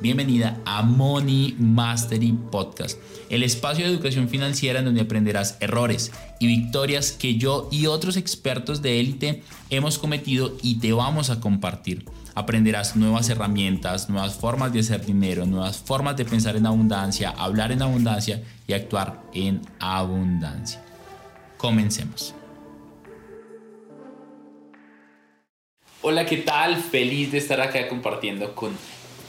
Bienvenida a Money Mastery Podcast, el espacio de educación financiera en donde aprenderás errores y victorias que yo y otros expertos de élite hemos cometido y te vamos a compartir. Aprenderás nuevas herramientas, nuevas formas de hacer dinero, nuevas formas de pensar en abundancia, hablar en abundancia y actuar en abundancia. Comencemos. Hola, ¿qué tal? Feliz de estar acá compartiendo con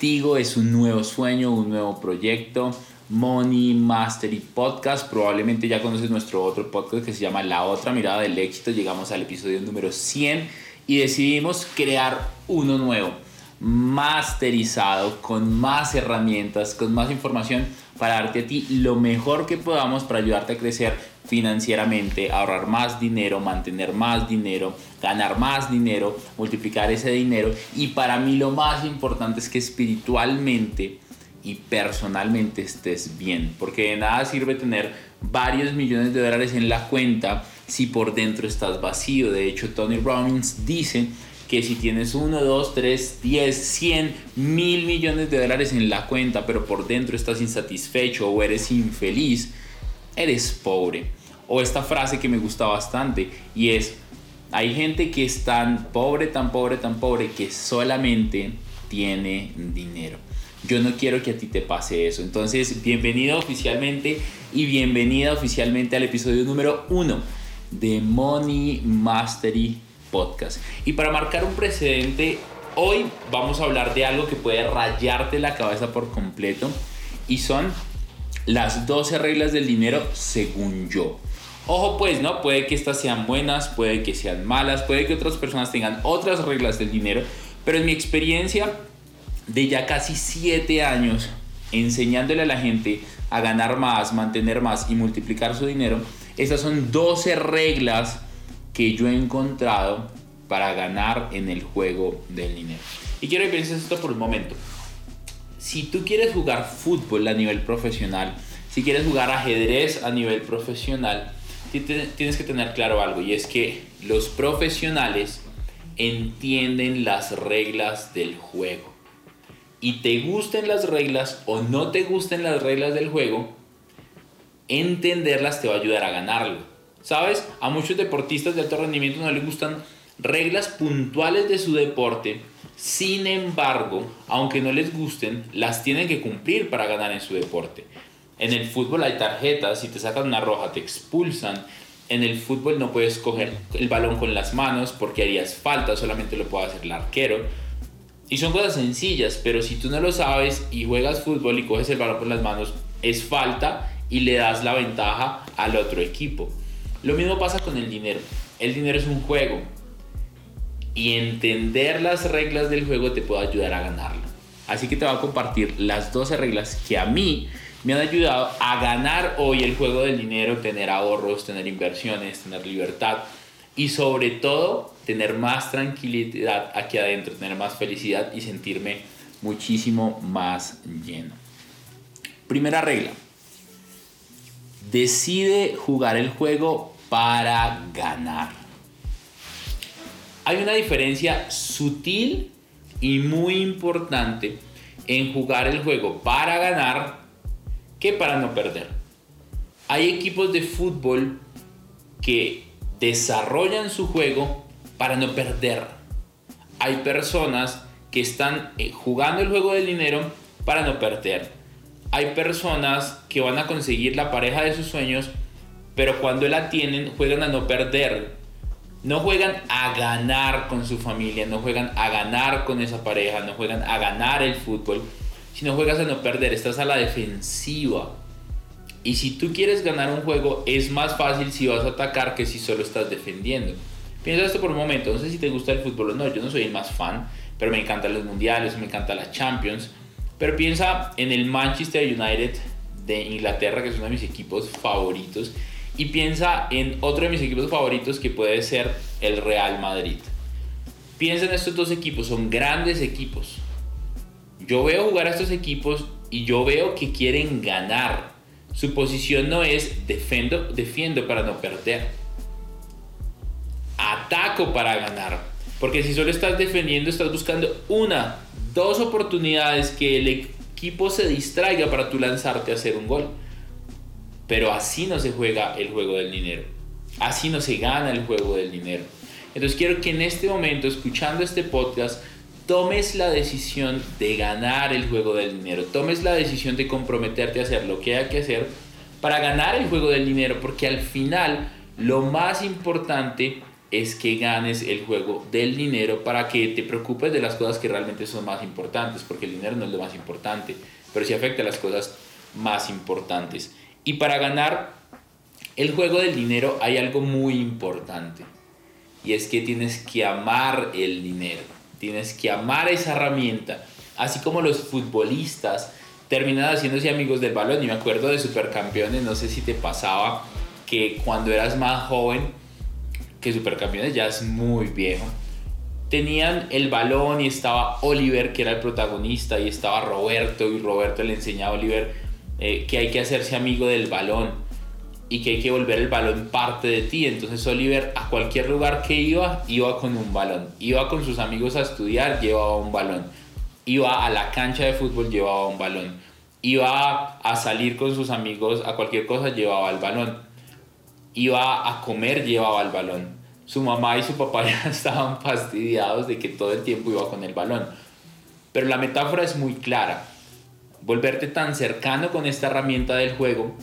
es un nuevo sueño, un nuevo proyecto. Money Mastery Podcast. Probablemente ya conoces nuestro otro podcast que se llama La otra mirada del éxito. Llegamos al episodio número 100 y decidimos crear uno nuevo, masterizado, con más herramientas, con más información para darte a ti lo mejor que podamos para ayudarte a crecer financieramente, ahorrar más dinero, mantener más dinero, ganar más dinero, multiplicar ese dinero. Y para mí lo más importante es que espiritualmente y personalmente estés bien, porque de nada sirve tener varios millones de dólares en la cuenta si por dentro estás vacío. De hecho, Tony Robbins dice que si tienes 1, 2, 3, 10, 100, mil millones de dólares en la cuenta, pero por dentro estás insatisfecho o eres infeliz, eres pobre o esta frase que me gusta bastante y es, hay gente que es tan pobre, tan pobre, tan pobre que solamente tiene dinero. Yo no quiero que a ti te pase eso. Entonces, bienvenido oficialmente y bienvenida oficialmente al episodio número uno de Money Mastery Podcast. Y para marcar un precedente, hoy vamos a hablar de algo que puede rayarte la cabeza por completo y son las 12 reglas del dinero según yo. Ojo pues, ¿no? Puede que estas sean buenas, puede que sean malas, puede que otras personas tengan otras reglas del dinero, pero en mi experiencia de ya casi 7 años enseñándole a la gente a ganar más, mantener más y multiplicar su dinero, estas son 12 reglas que yo he encontrado para ganar en el juego del dinero. Y quiero que pienses esto por un momento. Si tú quieres jugar fútbol a nivel profesional, si quieres jugar ajedrez a nivel profesional, tienes que tener claro algo y es que los profesionales entienden las reglas del juego. Y te gusten las reglas o no te gusten las reglas del juego, entenderlas te va a ayudar a ganarlo. ¿Sabes? A muchos deportistas de alto rendimiento no les gustan reglas puntuales de su deporte. Sin embargo, aunque no les gusten, las tienen que cumplir para ganar en su deporte. En el fútbol hay tarjetas, si te sacan una roja te expulsan. En el fútbol no puedes coger el balón con las manos porque harías falta, solamente lo puede hacer el arquero. Y son cosas sencillas, pero si tú no lo sabes y juegas fútbol y coges el balón con las manos, es falta y le das la ventaja al otro equipo. Lo mismo pasa con el dinero. El dinero es un juego y entender las reglas del juego te puede ayudar a ganarlo. Así que te voy a compartir las 12 reglas que a mí me han ayudado a ganar hoy el juego del dinero, tener ahorros, tener inversiones, tener libertad y sobre todo tener más tranquilidad aquí adentro, tener más felicidad y sentirme muchísimo más lleno. Primera regla. Decide jugar el juego para ganar. Hay una diferencia sutil y muy importante en jugar el juego para ganar que para no perder. Hay equipos de fútbol que desarrollan su juego para no perder. Hay personas que están eh, jugando el juego del dinero para no perder. Hay personas que van a conseguir la pareja de sus sueños, pero cuando la tienen juegan a no perder. No juegan a ganar con su familia, no juegan a ganar con esa pareja, no juegan a ganar el fútbol, si no juegas a no perder, estás a la defensiva. Y si tú quieres ganar un juego, es más fácil si vas a atacar que si solo estás defendiendo. Piensa esto por un momento, no sé si te gusta el fútbol o no, yo no soy el más fan, pero me encantan los mundiales, me encantan las Champions. Pero piensa en el Manchester United de Inglaterra, que es uno de mis equipos favoritos. y piensa en otro de mis equipos favoritos que puede ser el Real Madrid. Piensa en estos dos equipos, son grandes equipos. Yo veo jugar a estos equipos y yo veo que quieren ganar. Su posición no es defiendo, defiendo para no perder. Ataco para ganar. Porque si solo estás defendiendo, estás buscando una, dos oportunidades que el equipo se distraiga para tú lanzarte a hacer un gol. Pero así no se juega el juego del dinero. Así no se gana el juego del dinero. Entonces quiero que en este momento, escuchando este podcast, tomes la decisión de ganar el juego del dinero. Tomes la decisión de comprometerte a hacer lo que hay que hacer para ganar el juego del dinero. Porque al final lo más importante es que ganes el juego del dinero para que te preocupes de las cosas que realmente son más importantes, porque el dinero no es lo más importante, pero sí afecta a las cosas más importantes. Y para ganar el juego del dinero hay algo muy importante, y es que tienes que amar el dinero, tienes que amar esa herramienta, así como los futbolistas terminan haciéndose amigos del balón, y me acuerdo de supercampeones, no sé si te pasaba que cuando eras más joven, que Supercampeones ya es muy viejo, tenían el balón y estaba Oliver, que era el protagonista, y estaba Roberto, y Roberto le enseñaba a Oliver eh, que hay que hacerse amigo del balón y que hay que volver el balón parte de ti. Entonces Oliver a cualquier lugar que iba, iba con un balón. Iba con sus amigos a estudiar, llevaba un balón. Iba a la cancha de fútbol, llevaba un balón. Iba a salir con sus amigos a cualquier cosa, llevaba el balón iba a comer, llevaba el balón. Su mamá y su papá ya estaban fastidiados de que todo el tiempo iba con el balón. Pero la metáfora es muy clara. Volverte tan cercano con esta herramienta del juego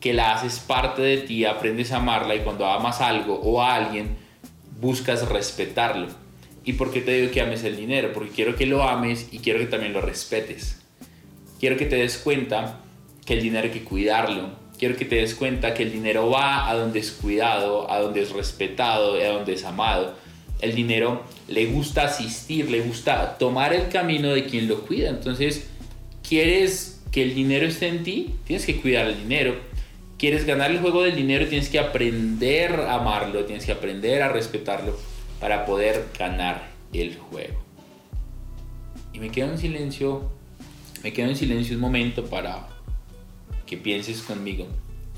que la haces parte de ti, aprendes a amarla y cuando amas algo o a alguien, buscas respetarlo. ¿Y por qué te digo que ames el dinero? Porque quiero que lo ames y quiero que también lo respetes. Quiero que te des cuenta que el dinero hay que cuidarlo, quiero que te des cuenta que el dinero va a donde es cuidado, a donde es respetado, a donde es amado. El dinero le gusta asistir, le gusta tomar el camino de quien lo cuida. Entonces, ¿quieres que el dinero esté en ti? Tienes que cuidar el dinero. ¿Quieres ganar el juego del dinero? Tienes que aprender a amarlo, tienes que aprender a respetarlo para poder ganar el juego. Y me quedo en silencio, me quedo en silencio un momento para que pienses conmigo,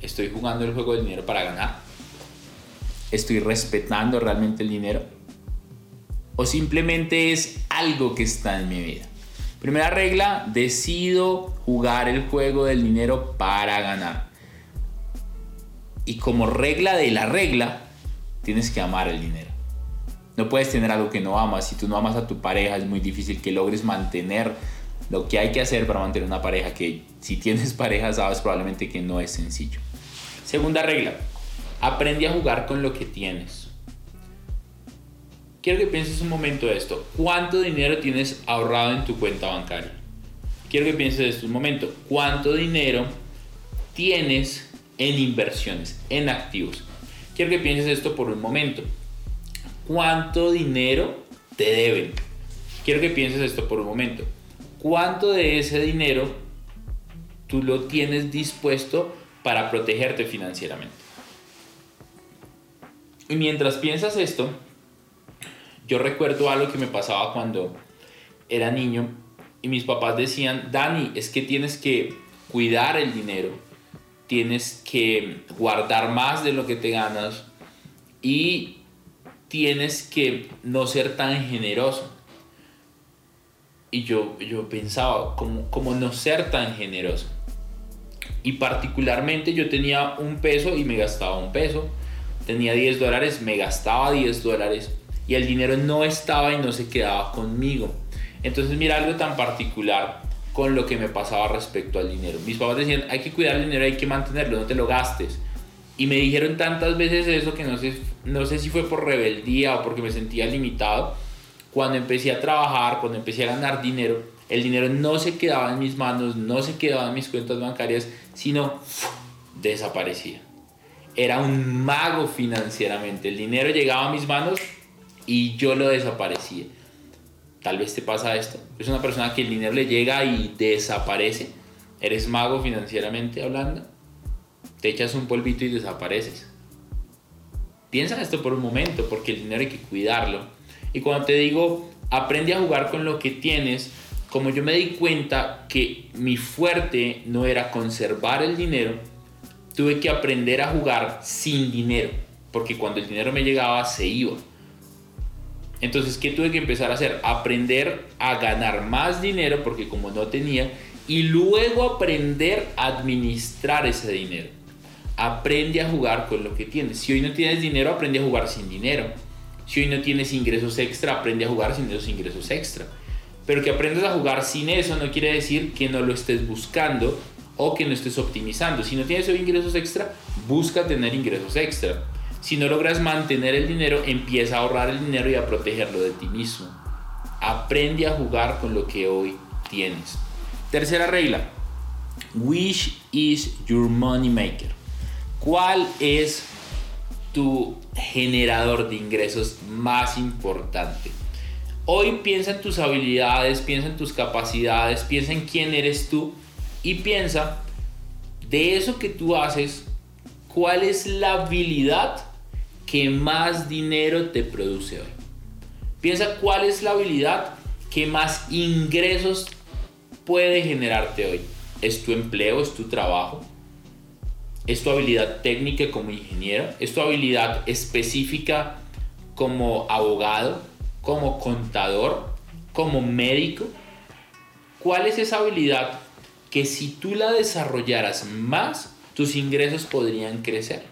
¿estoy jugando el juego del dinero para ganar? ¿Estoy respetando realmente el dinero? ¿O simplemente es algo que está en mi vida? Primera regla, decido jugar el juego del dinero para ganar. Y como regla de la regla, tienes que amar el dinero. No puedes tener algo que no amas. Si tú no amas a tu pareja, es muy difícil que logres mantener lo que hay que hacer para mantener una pareja que si tienes pareja sabes probablemente que no es sencillo. Segunda regla, aprende a jugar con lo que tienes. Quiero que pienses un momento de esto. ¿Cuánto dinero tienes ahorrado en tu cuenta bancaria? Quiero que pienses esto un momento. ¿Cuánto dinero tienes en inversiones, en activos? Quiero que pienses esto por un momento. ¿Cuánto dinero te deben? Quiero que pienses esto por un momento cuánto de ese dinero tú lo tienes dispuesto para protegerte financieramente. Y mientras piensas esto, yo recuerdo algo que me pasaba cuando era niño y mis papás decían, Dani, es que tienes que cuidar el dinero, tienes que guardar más de lo que te ganas y tienes que no ser tan generoso. Y yo, yo pensaba, ¿cómo, ¿cómo no ser tan generoso? Y particularmente yo tenía un peso y me gastaba un peso. Tenía 10 dólares, me gastaba 10 dólares. Y el dinero no estaba y no se quedaba conmigo. Entonces mira algo tan particular con lo que me pasaba respecto al dinero. Mis papás decían, hay que cuidar el dinero, hay que mantenerlo, no te lo gastes. Y me dijeron tantas veces eso que no sé, no sé si fue por rebeldía o porque me sentía limitado cuando empecé a trabajar, cuando empecé a ganar dinero, el dinero no se quedaba en mis manos, no se quedaba en mis cuentas bancarias, sino desaparecía. Era un mago financieramente. El dinero llegaba a mis manos y yo lo desaparecía. Tal vez te pasa esto. Es una persona que el dinero le llega y desaparece. ¿Eres mago financieramente hablando? te echas un polvito y desapareces. Piensa en esto por un momento, porque el dinero hay que cuidarlo. Y cuando te digo, aprende a jugar con lo que tienes, como yo me di cuenta que mi fuerte no era conservar el dinero, tuve que aprender a jugar sin dinero, porque cuando el dinero me llegaba se iba. Entonces, ¿qué tuve que empezar a hacer? Aprender a ganar más dinero, porque como no tenía, y luego aprender a administrar ese dinero. Aprende a jugar con lo que tienes. Si hoy no tienes dinero, aprende a jugar sin dinero. Si hoy no tienes ingresos extra, aprende a jugar sin esos ingresos extra. Pero que aprendas a jugar sin eso no quiere decir que no lo estés buscando o que no estés optimizando. Si no tienes hoy ingresos extra, busca tener ingresos extra. Si no logras mantener el dinero, empieza a ahorrar el dinero y a protegerlo de ti mismo. Aprende a jugar con lo que hoy tienes. Tercera regla. Which is your money maker? ¿Cuál es tu generador de ingresos más importante? Hoy piensa en tus habilidades, piensa en tus capacidades, piensa en quién eres tú y piensa de eso que tú haces, cuál es la habilidad que más dinero te produce hoy. Piensa cuál es la habilidad que más ingresos puede generarte hoy? ¿Es tu empleo? ¿Es tu trabajo? ¿Es tu habilidad técnica como ingeniero? ¿Es tu habilidad específica como abogado? ¿Como contador? ¿Como médico? ¿Cuál es esa habilidad que si tú la desarrollaras más, tus ingresos podrían crecer?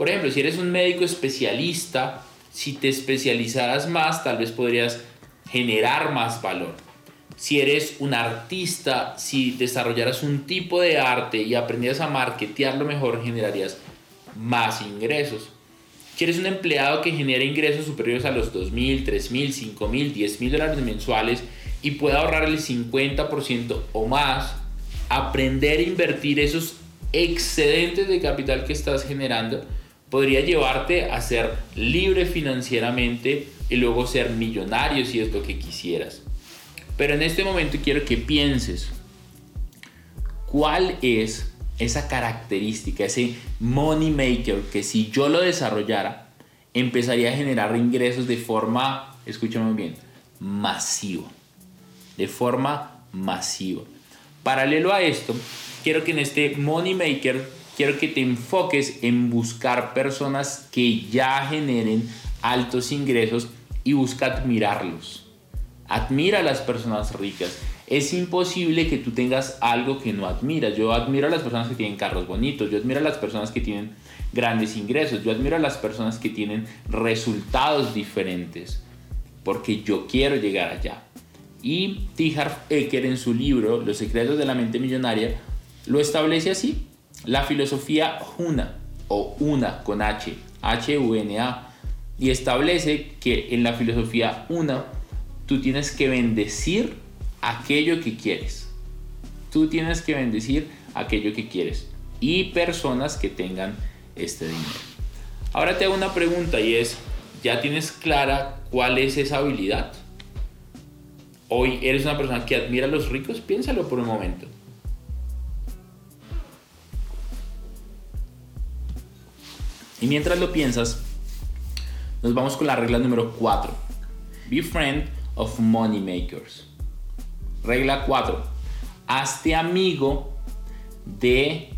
Por ejemplo, si eres un médico especialista, si te especializaras más, tal vez podrías generar más valor si eres un artista, si desarrollaras un tipo de arte y aprendieras a marketearlo mejor, generarías más ingresos. Si eres un empleado que genera ingresos superiores a los 2.000, 3.000, 5.000, 10.000 dólares mensuales y puede ahorrar el 50% o más, aprender a invertir esos excedentes de capital que estás generando podría llevarte a ser libre financieramente y luego ser millonario si es lo que quisieras. Pero en este momento quiero que pienses cuál es esa característica, ese money maker que si yo lo desarrollara, empezaría a generar ingresos de forma, escúchame bien, masiva. De forma masiva. Paralelo a esto, quiero que en este money maker, quiero que te enfoques en buscar personas que ya generen altos ingresos y busca admirarlos. Admira a las personas ricas. Es imposible que tú tengas algo que no admiras. Yo admiro a las personas que tienen carros bonitos. Yo admiro a las personas que tienen grandes ingresos. Yo admiro a las personas que tienen resultados diferentes. Porque yo quiero llegar allá. Y T. Harv Eker en su libro Los secretos de la mente millonaria lo establece así. La filosofía Huna o Una con H, H-U-N-A. Y establece que en la filosofía Una tú tienes que bendecir aquello que quieres. Tú tienes que bendecir aquello que quieres y personas que tengan este dinero. Ahora te hago una pregunta y es, ¿ya tienes clara cuál es esa habilidad? Hoy eres una persona que admira a los ricos, piénsalo por un momento. Y mientras lo piensas, nos vamos con la regla número 4. Be friend of money makers. Regla 4. Hazte amigo de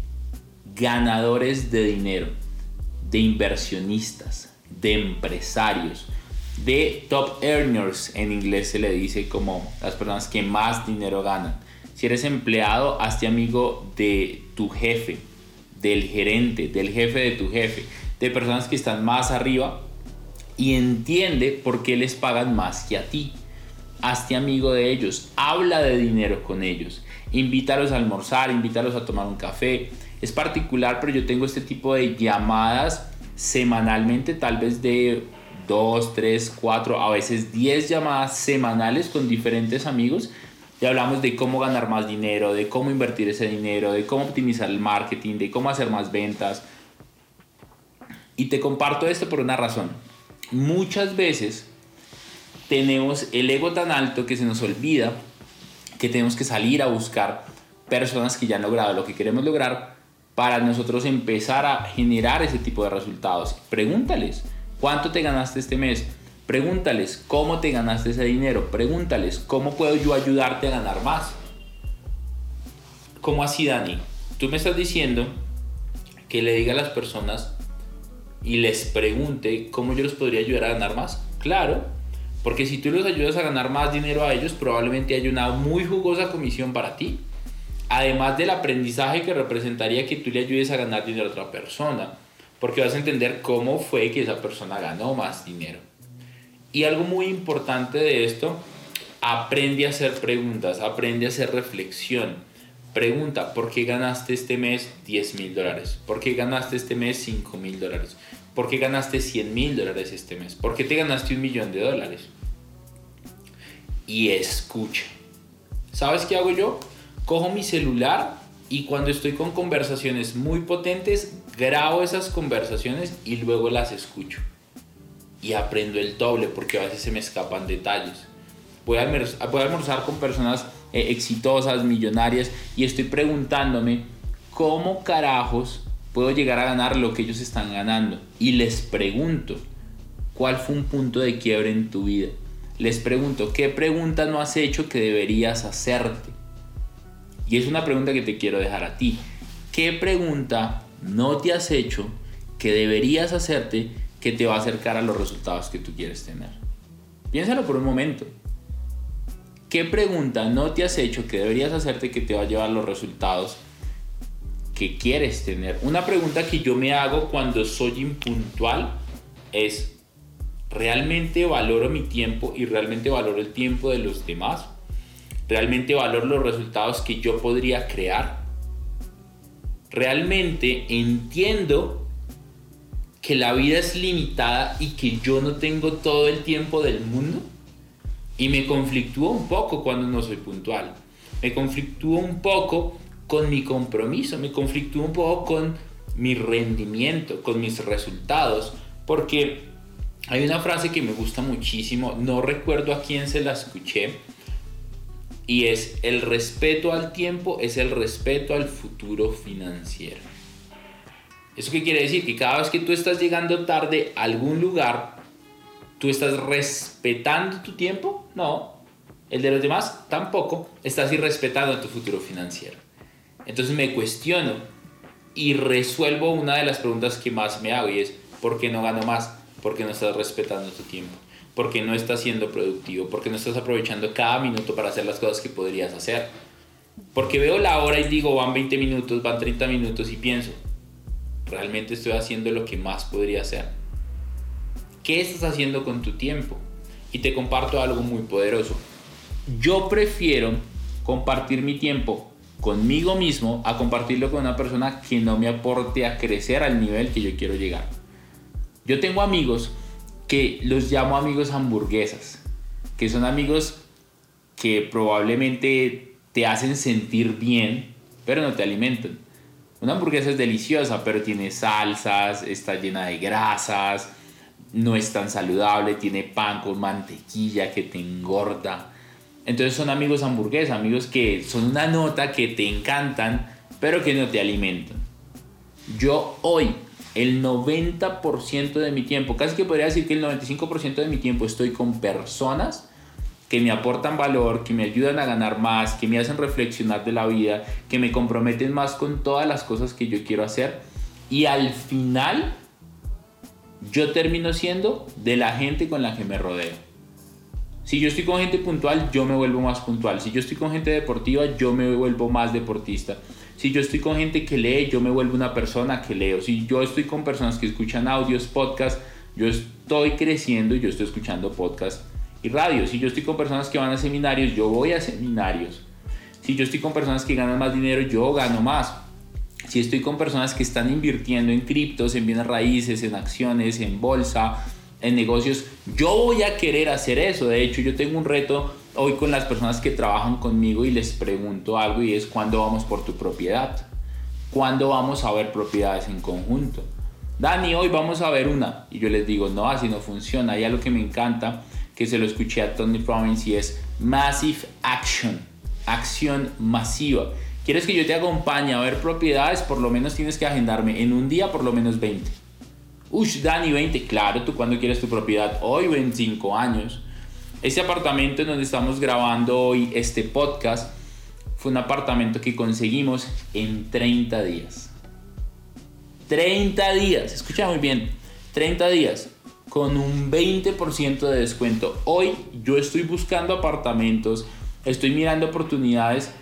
ganadores de dinero, de inversionistas, de empresarios, de top earners, en inglés se le dice como las personas que más dinero ganan. Si eres empleado, hazte amigo de tu jefe, del gerente, del jefe de tu jefe, de personas que están más arriba y entiende por qué les pagan más que a ti hazte amigo de ellos, habla de dinero con ellos, invítalos a almorzar, invítalos a tomar un café. Es particular, pero yo tengo este tipo de llamadas semanalmente, tal vez de 2, 3, 4, a veces 10 llamadas semanales con diferentes amigos y hablamos de cómo ganar más dinero, de cómo invertir ese dinero, de cómo optimizar el marketing, de cómo hacer más ventas. Y te comparto esto por una razón. Muchas veces tenemos el ego tan alto que se nos olvida que tenemos que salir a buscar personas que ya han logrado lo que queremos lograr para nosotros empezar a generar ese tipo de resultados. Pregúntales, ¿cuánto te ganaste este mes? Pregúntales, ¿cómo te ganaste ese dinero? Pregúntales, ¿cómo puedo yo ayudarte a ganar más? ¿Cómo así, Dani? Tú me estás diciendo que le diga a las personas y les pregunte cómo yo les podría ayudar a ganar más. Claro, porque si tú los ayudas a ganar más dinero a ellos, probablemente haya una muy jugosa comisión para ti. Además del aprendizaje que representaría que tú le ayudes a ganar dinero a otra persona. Porque vas a entender cómo fue que esa persona ganó más dinero. Y algo muy importante de esto, aprende a hacer preguntas, aprende a hacer reflexión. Pregunta, ¿por qué ganaste este mes 10 mil dólares? ¿Por qué ganaste este mes 5 mil dólares? ¿Por qué ganaste 100 mil dólares este mes? ¿Por qué te ganaste un millón de dólares? Y escucha. ¿Sabes qué hago yo? Cojo mi celular y cuando estoy con conversaciones muy potentes, grabo esas conversaciones y luego las escucho. Y aprendo el doble porque a veces se me escapan detalles. Voy a, almorzar con personas eh, exitosas, millonarias, y estoy preguntándome cómo carajos puedo llegar a ganar lo que ellos están ganando. Y les pregunto, ¿cuál fue un punto de quiebre en tu vida? Les pregunto, ¿qué pregunta no has hecho que deberías hacerte? Y es una pregunta que te quiero dejar a ti. ¿Qué pregunta no te has hecho que deberías hacerte que te va a acercar a los resultados que tú quieres tener? Piénsalo por un momento. ¿Qué pregunta no te has hecho que deberías hacerte que te va a llevar los resultados que quieres tener. Una pregunta que yo me hago cuando soy impuntual es, ¿realmente valoro mi tiempo y realmente valoro el tiempo de los demás? ¿Realmente valoro los resultados que yo podría crear? ¿Realmente entiendo que la vida es limitada y que yo no tengo todo el tiempo del mundo? Y me conflictúo un poco cuando no soy puntual. Me conflictúo un poco con mi compromiso, me conflictúo un poco con mi rendimiento, con mis resultados, porque hay una frase que me gusta muchísimo, no recuerdo a quién se la escuché, y es el respeto al tiempo es el respeto al futuro financiero. ¿Eso qué quiere decir? Que cada vez que tú estás llegando tarde a algún lugar, ¿tú estás respetando tu tiempo? No. El de los demás tampoco. Estás irrespetando tu futuro financiero. Entonces me cuestiono y resuelvo una de las preguntas que más me hago y es, ¿por qué no gano más? Porque no estás respetando tu tiempo, porque no estás siendo productivo, porque no estás aprovechando cada minuto para hacer las cosas que podrías hacer. Porque veo la hora y digo, van 20 minutos, van 30 minutos y pienso, ¿realmente estoy haciendo lo que más podría hacer? ¿Qué estás haciendo con tu tiempo? Y te comparto algo muy poderoso. Yo prefiero compartir mi tiempo conmigo mismo a compartirlo con una persona que no me aporte a crecer al nivel que yo quiero llegar. Yo tengo amigos que los llamo amigos hamburguesas, que son amigos que probablemente te hacen sentir bien, pero no te alimentan. Una hamburguesa es deliciosa, pero tiene salsas, está llena de grasas, no es tan saludable, tiene pan con mantequilla que te engorda entonces son amigos hamburguesa, amigos que son una nota que te encantan, pero que no te alimentan. Yo hoy, el 90% de mi tiempo, casi que podría decir que el 95% de mi tiempo estoy con personas que me aportan valor, que me ayudan a ganar más, que me hacen reflexionar de la vida, que me comprometen más con todas las cosas que yo quiero hacer. Y al final, yo termino siendo de la gente con la que me rodeo. Si yo estoy con gente puntual, yo me vuelvo más puntual. Si yo estoy con gente deportiva, yo me vuelvo más deportista. Si yo estoy con gente que lee, yo me vuelvo una persona que leo. Si yo estoy con personas que escuchan audios, podcasts, yo estoy creciendo y yo estoy escuchando podcasts y radio. Si yo estoy con personas que van a seminarios, yo voy a seminarios. Si yo estoy con personas que ganan más dinero, yo gano más. Si estoy con personas que están invirtiendo en criptos, en bienes raíces, en acciones, en bolsa, en negocios, yo voy a querer hacer eso. De hecho, yo tengo un reto hoy con las personas que trabajan conmigo y les pregunto algo y es cuándo vamos por tu propiedad. ¿Cuándo vamos a ver propiedades en conjunto? Dani, hoy vamos a ver una. Y yo les digo, no, así no funciona. Hay algo que me encanta, que se lo escuché a Tony Robbins y es Massive Action, acción masiva. ¿Quieres que yo te acompañe a ver propiedades? Por lo menos tienes que agendarme en un día por lo menos 20. Ush, Dani, 20. Claro, ¿tú cuándo quieres tu propiedad? Hoy 25 años. Este apartamento en donde estamos grabando hoy este podcast fue un apartamento que conseguimos en 30 días. 30 días, escucha muy bien, 30 días con un 20% de descuento. Hoy yo estoy buscando apartamentos, estoy mirando oportunidades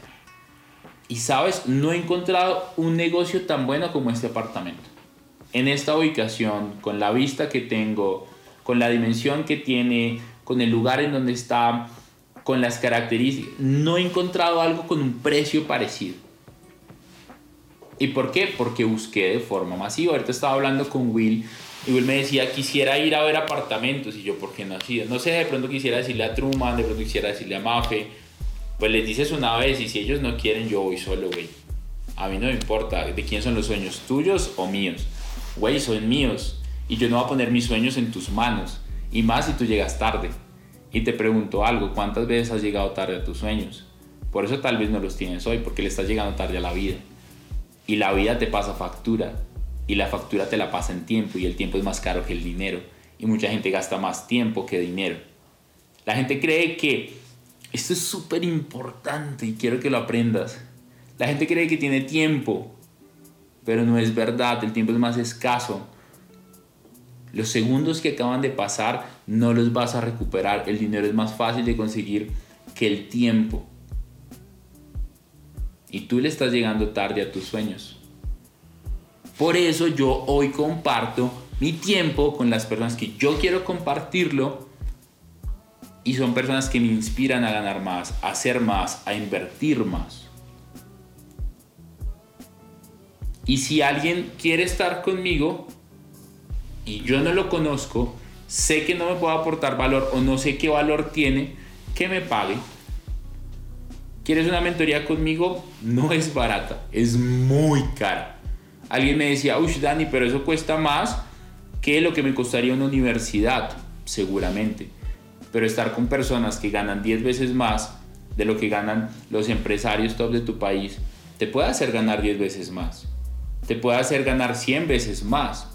y sabes, no he encontrado un negocio tan bueno como este apartamento. En esta ubicación, con la vista que tengo, con la dimensión que tiene, con el lugar en donde está, con las características, no he encontrado algo con un precio parecido. ¿Y por qué? Porque busqué de forma masiva. Ahorita estaba hablando con Will y Will me decía, quisiera ir a ver apartamentos. Y yo, ¿por qué no? No sé, de pronto quisiera decirle a Truman, de pronto quisiera decirle a Mafe pues les dices una vez y si ellos no quieren, yo voy solo, güey. A mí no me importa de quién son los sueños, tuyos o míos. Güey, son míos. Y yo no voy a poner mis sueños en tus manos. Y más si tú llegas tarde. Y te pregunto algo, ¿cuántas veces has llegado tarde a tus sueños? Por eso tal vez no los tienes hoy, porque le estás llegando tarde a la vida. Y la vida te pasa factura. Y la factura te la pasa en tiempo. Y el tiempo es más caro que el dinero. Y mucha gente gasta más tiempo que dinero. La gente cree que esto es súper importante y quiero que lo aprendas. La gente cree que tiene tiempo, pero no es verdad, el tiempo es más escaso. Los segundos que acaban de pasar no los vas a recuperar. El dinero es más fácil de conseguir que el tiempo. Y tú le estás llegando tarde a tus sueños. Por eso yo hoy comparto mi tiempo con las personas que yo quiero compartirlo y son personas que me inspiran a ganar más, a hacer más, a invertir más. Y si alguien quiere estar conmigo y yo no lo conozco, sé que no me puede aportar valor o no sé qué valor tiene, que me pague. ¿Quieres una mentoría conmigo? No es barata, es muy cara. Alguien me decía, uy Dani, pero eso cuesta más que lo que me costaría una universidad, seguramente pero estar con personas que ganan 10 veces más de lo que ganan los empresarios top de tu país, te puede hacer ganar 10 veces más, te puede hacer ganar 100 veces más.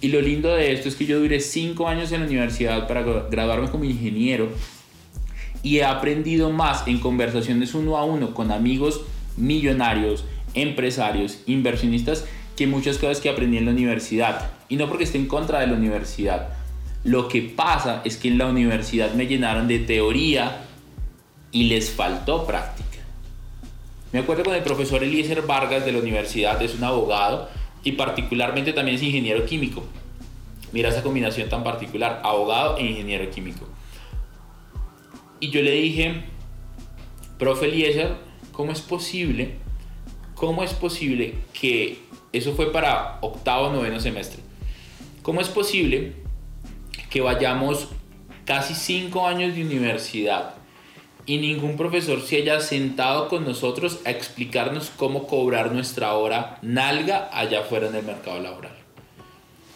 Y lo lindo de esto es que yo duré 5 años en la universidad para graduarme como ingeniero y he aprendido más en conversaciones uno a uno con amigos millonarios, empresarios, inversionistas, que muchas cosas que aprendí en la universidad. Y no porque esté en contra de la universidad, lo que pasa es que en la universidad me llenaron de teoría y les faltó práctica. Me acuerdo con el profesor Eliezer Vargas de la universidad, es un abogado y particularmente también es ingeniero químico. Mira esa combinación tan particular, abogado e ingeniero químico. Y yo le dije, profe Eliezer, ¿cómo es posible? ¿Cómo es posible que eso fue para octavo, noveno semestre? ¿Cómo es posible que vayamos casi cinco años de universidad y ningún profesor se haya sentado con nosotros a explicarnos cómo cobrar nuestra hora nalga allá afuera en el mercado laboral.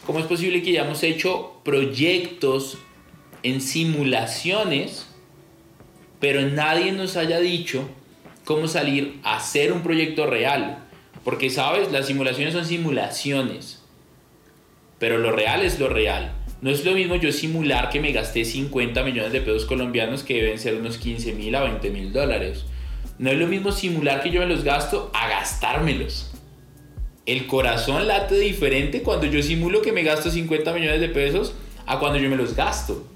¿Cómo es posible que hayamos hecho proyectos en simulaciones, pero nadie nos haya dicho cómo salir a hacer un proyecto real? Porque, sabes, las simulaciones son simulaciones, pero lo real es lo real. No es lo mismo yo simular que me gasté 50 millones de pesos colombianos que deben ser unos 15 mil a 20 mil dólares. No es lo mismo simular que yo me los gasto a gastármelos. El corazón late diferente cuando yo simulo que me gasto 50 millones de pesos a cuando yo me los gasto.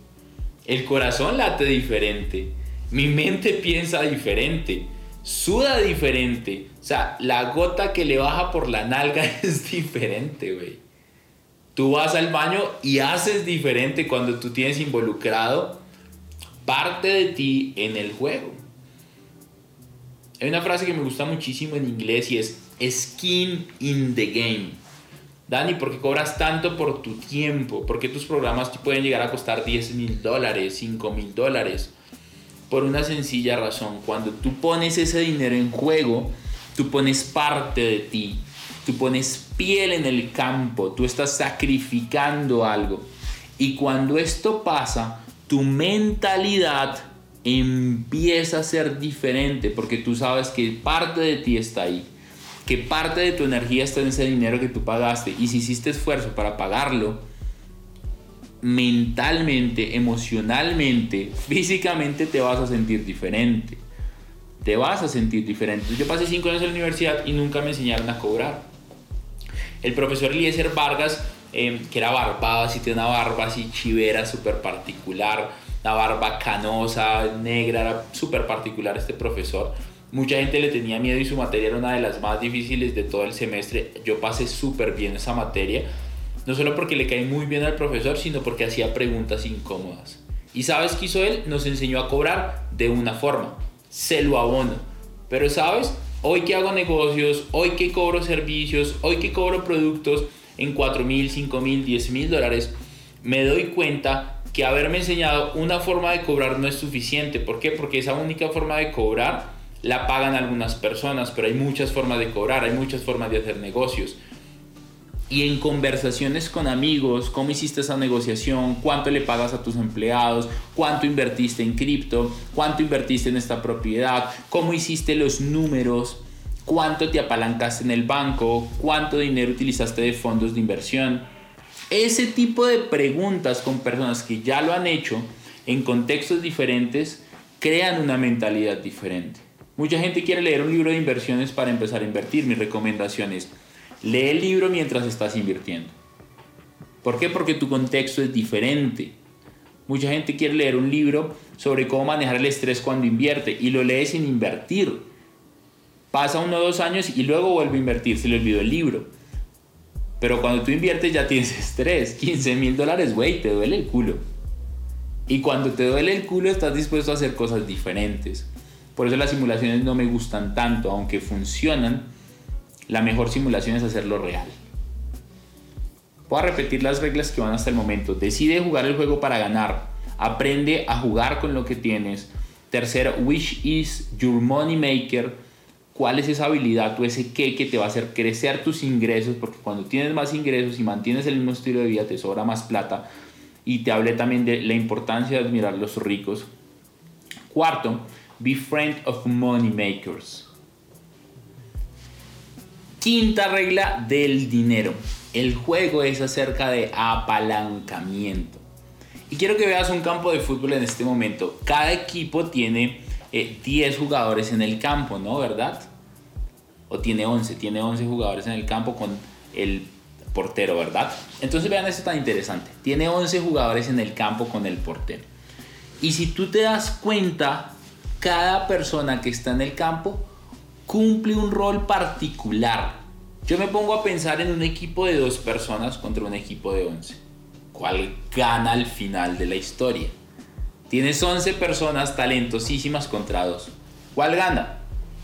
El corazón late diferente. Mi mente piensa diferente. Suda diferente. O sea, la gota que le baja por la nalga es diferente, güey. Tú vas al baño y haces diferente cuando tú tienes involucrado parte de ti en el juego. Hay una frase que me gusta muchísimo en inglés y es skin in the game. Dani, ¿por qué cobras tanto por tu tiempo? ¿Por qué tus programas pueden llegar a costar 10 mil dólares, 5 mil dólares? Por una sencilla razón. Cuando tú pones ese dinero en juego, tú pones parte de ti tú pones piel en el campo, tú estás sacrificando algo. Y cuando esto pasa, tu mentalidad empieza a ser diferente porque tú sabes que parte de ti está ahí, que parte de tu energía está en ese dinero que tú pagaste y si hiciste esfuerzo para pagarlo, mentalmente, emocionalmente, físicamente te vas a sentir diferente. Te vas a sentir diferente. Yo pasé cinco años en la universidad y nunca me enseñaron a cobrar. El profesor Eliezer Vargas, em, que era barbado, así tiene una barba así chivera, súper particular, la barba canosa, negra, era súper particular este profesor. Mucha gente le tenía miedo y su materia era una de las más difíciles de todo el semestre. Yo pasé súper bien esa materia no solo porque le cae muy bien al profesor, sino porque hacía preguntas incómodas. ¿Y sabes qué hizo él? Nos enseñó a cobrar de una forma. Se lo abono. Pero sabes, hoy que hago negocios, hoy que cobro servicios, hoy que cobro productos en 4 mil, 5 mil, 10 mil dólares, me doy cuenta que haberme enseñado una forma de cobrar no es suficiente. ¿Por qué? Porque esa única forma de cobrar la pagan algunas personas, pero hay muchas formas de cobrar, hay muchas formas de hacer negocios y en conversaciones con amigos, cómo hiciste esa negociación, cuánto le pagas a tus empleados, cuánto invertiste en cripto, cuánto invertiste en esta propiedad, cómo hiciste los números, cuánto te apalancaste en el banco, cuánto dinero utilizaste de fondos de inversión. Ese tipo de preguntas con personas que ya lo han hecho en contextos diferentes crean una mentalidad diferente. Mucha gente quiere leer un libro de inversiones para empezar a invertir. Mi recomendación es Lee el libro mientras estás invirtiendo. ¿Por qué? Porque tu contexto es diferente. Mucha gente quiere leer un libro sobre cómo manejar el estrés cuando invierte y lo lee sin invertir. Pasa uno o dos años y luego vuelve a invertir, se le olvidó el libro. Pero cuando tú inviertes ya tienes estrés, 15 mil dólares, güey, te duele el culo. Y cuando te duele el culo estás dispuesto a hacer cosas diferentes. Por eso las simulaciones no me gustan tanto, aunque funcionan la mejor simulación es hacerlo real. Voy a repetir las reglas que van hasta el momento. Decide jugar el juego para ganar. Aprende a jugar con lo que tienes. Tercero, which is your money maker. ¿Cuál es esa habilidad o ese qué que te va a hacer crecer tus ingresos? Porque cuando tienes más ingresos y mantienes el mismo estilo de vida, te sobra más plata. Y te hablé también de la importancia de admirar los ricos. Cuarto, be friend of money makers. Quinta regla del dinero. El juego es acerca de apalancamiento. Y quiero que veas un campo de fútbol en este momento. Cada equipo tiene 10 eh, jugadores en el campo, ¿no? ¿Verdad? O tiene 11, tiene 11 jugadores en el campo con el portero, ¿verdad? Entonces vean esto tan interesante. Tiene 11 jugadores en el campo con el portero. Y si tú te das cuenta, cada persona que está en el campo cumple un rol particular. Yo me pongo a pensar en un equipo de dos personas contra un equipo de 11. ¿Cuál gana al final de la historia? Tienes 11 personas talentosísimas contra dos. ¿Cuál gana?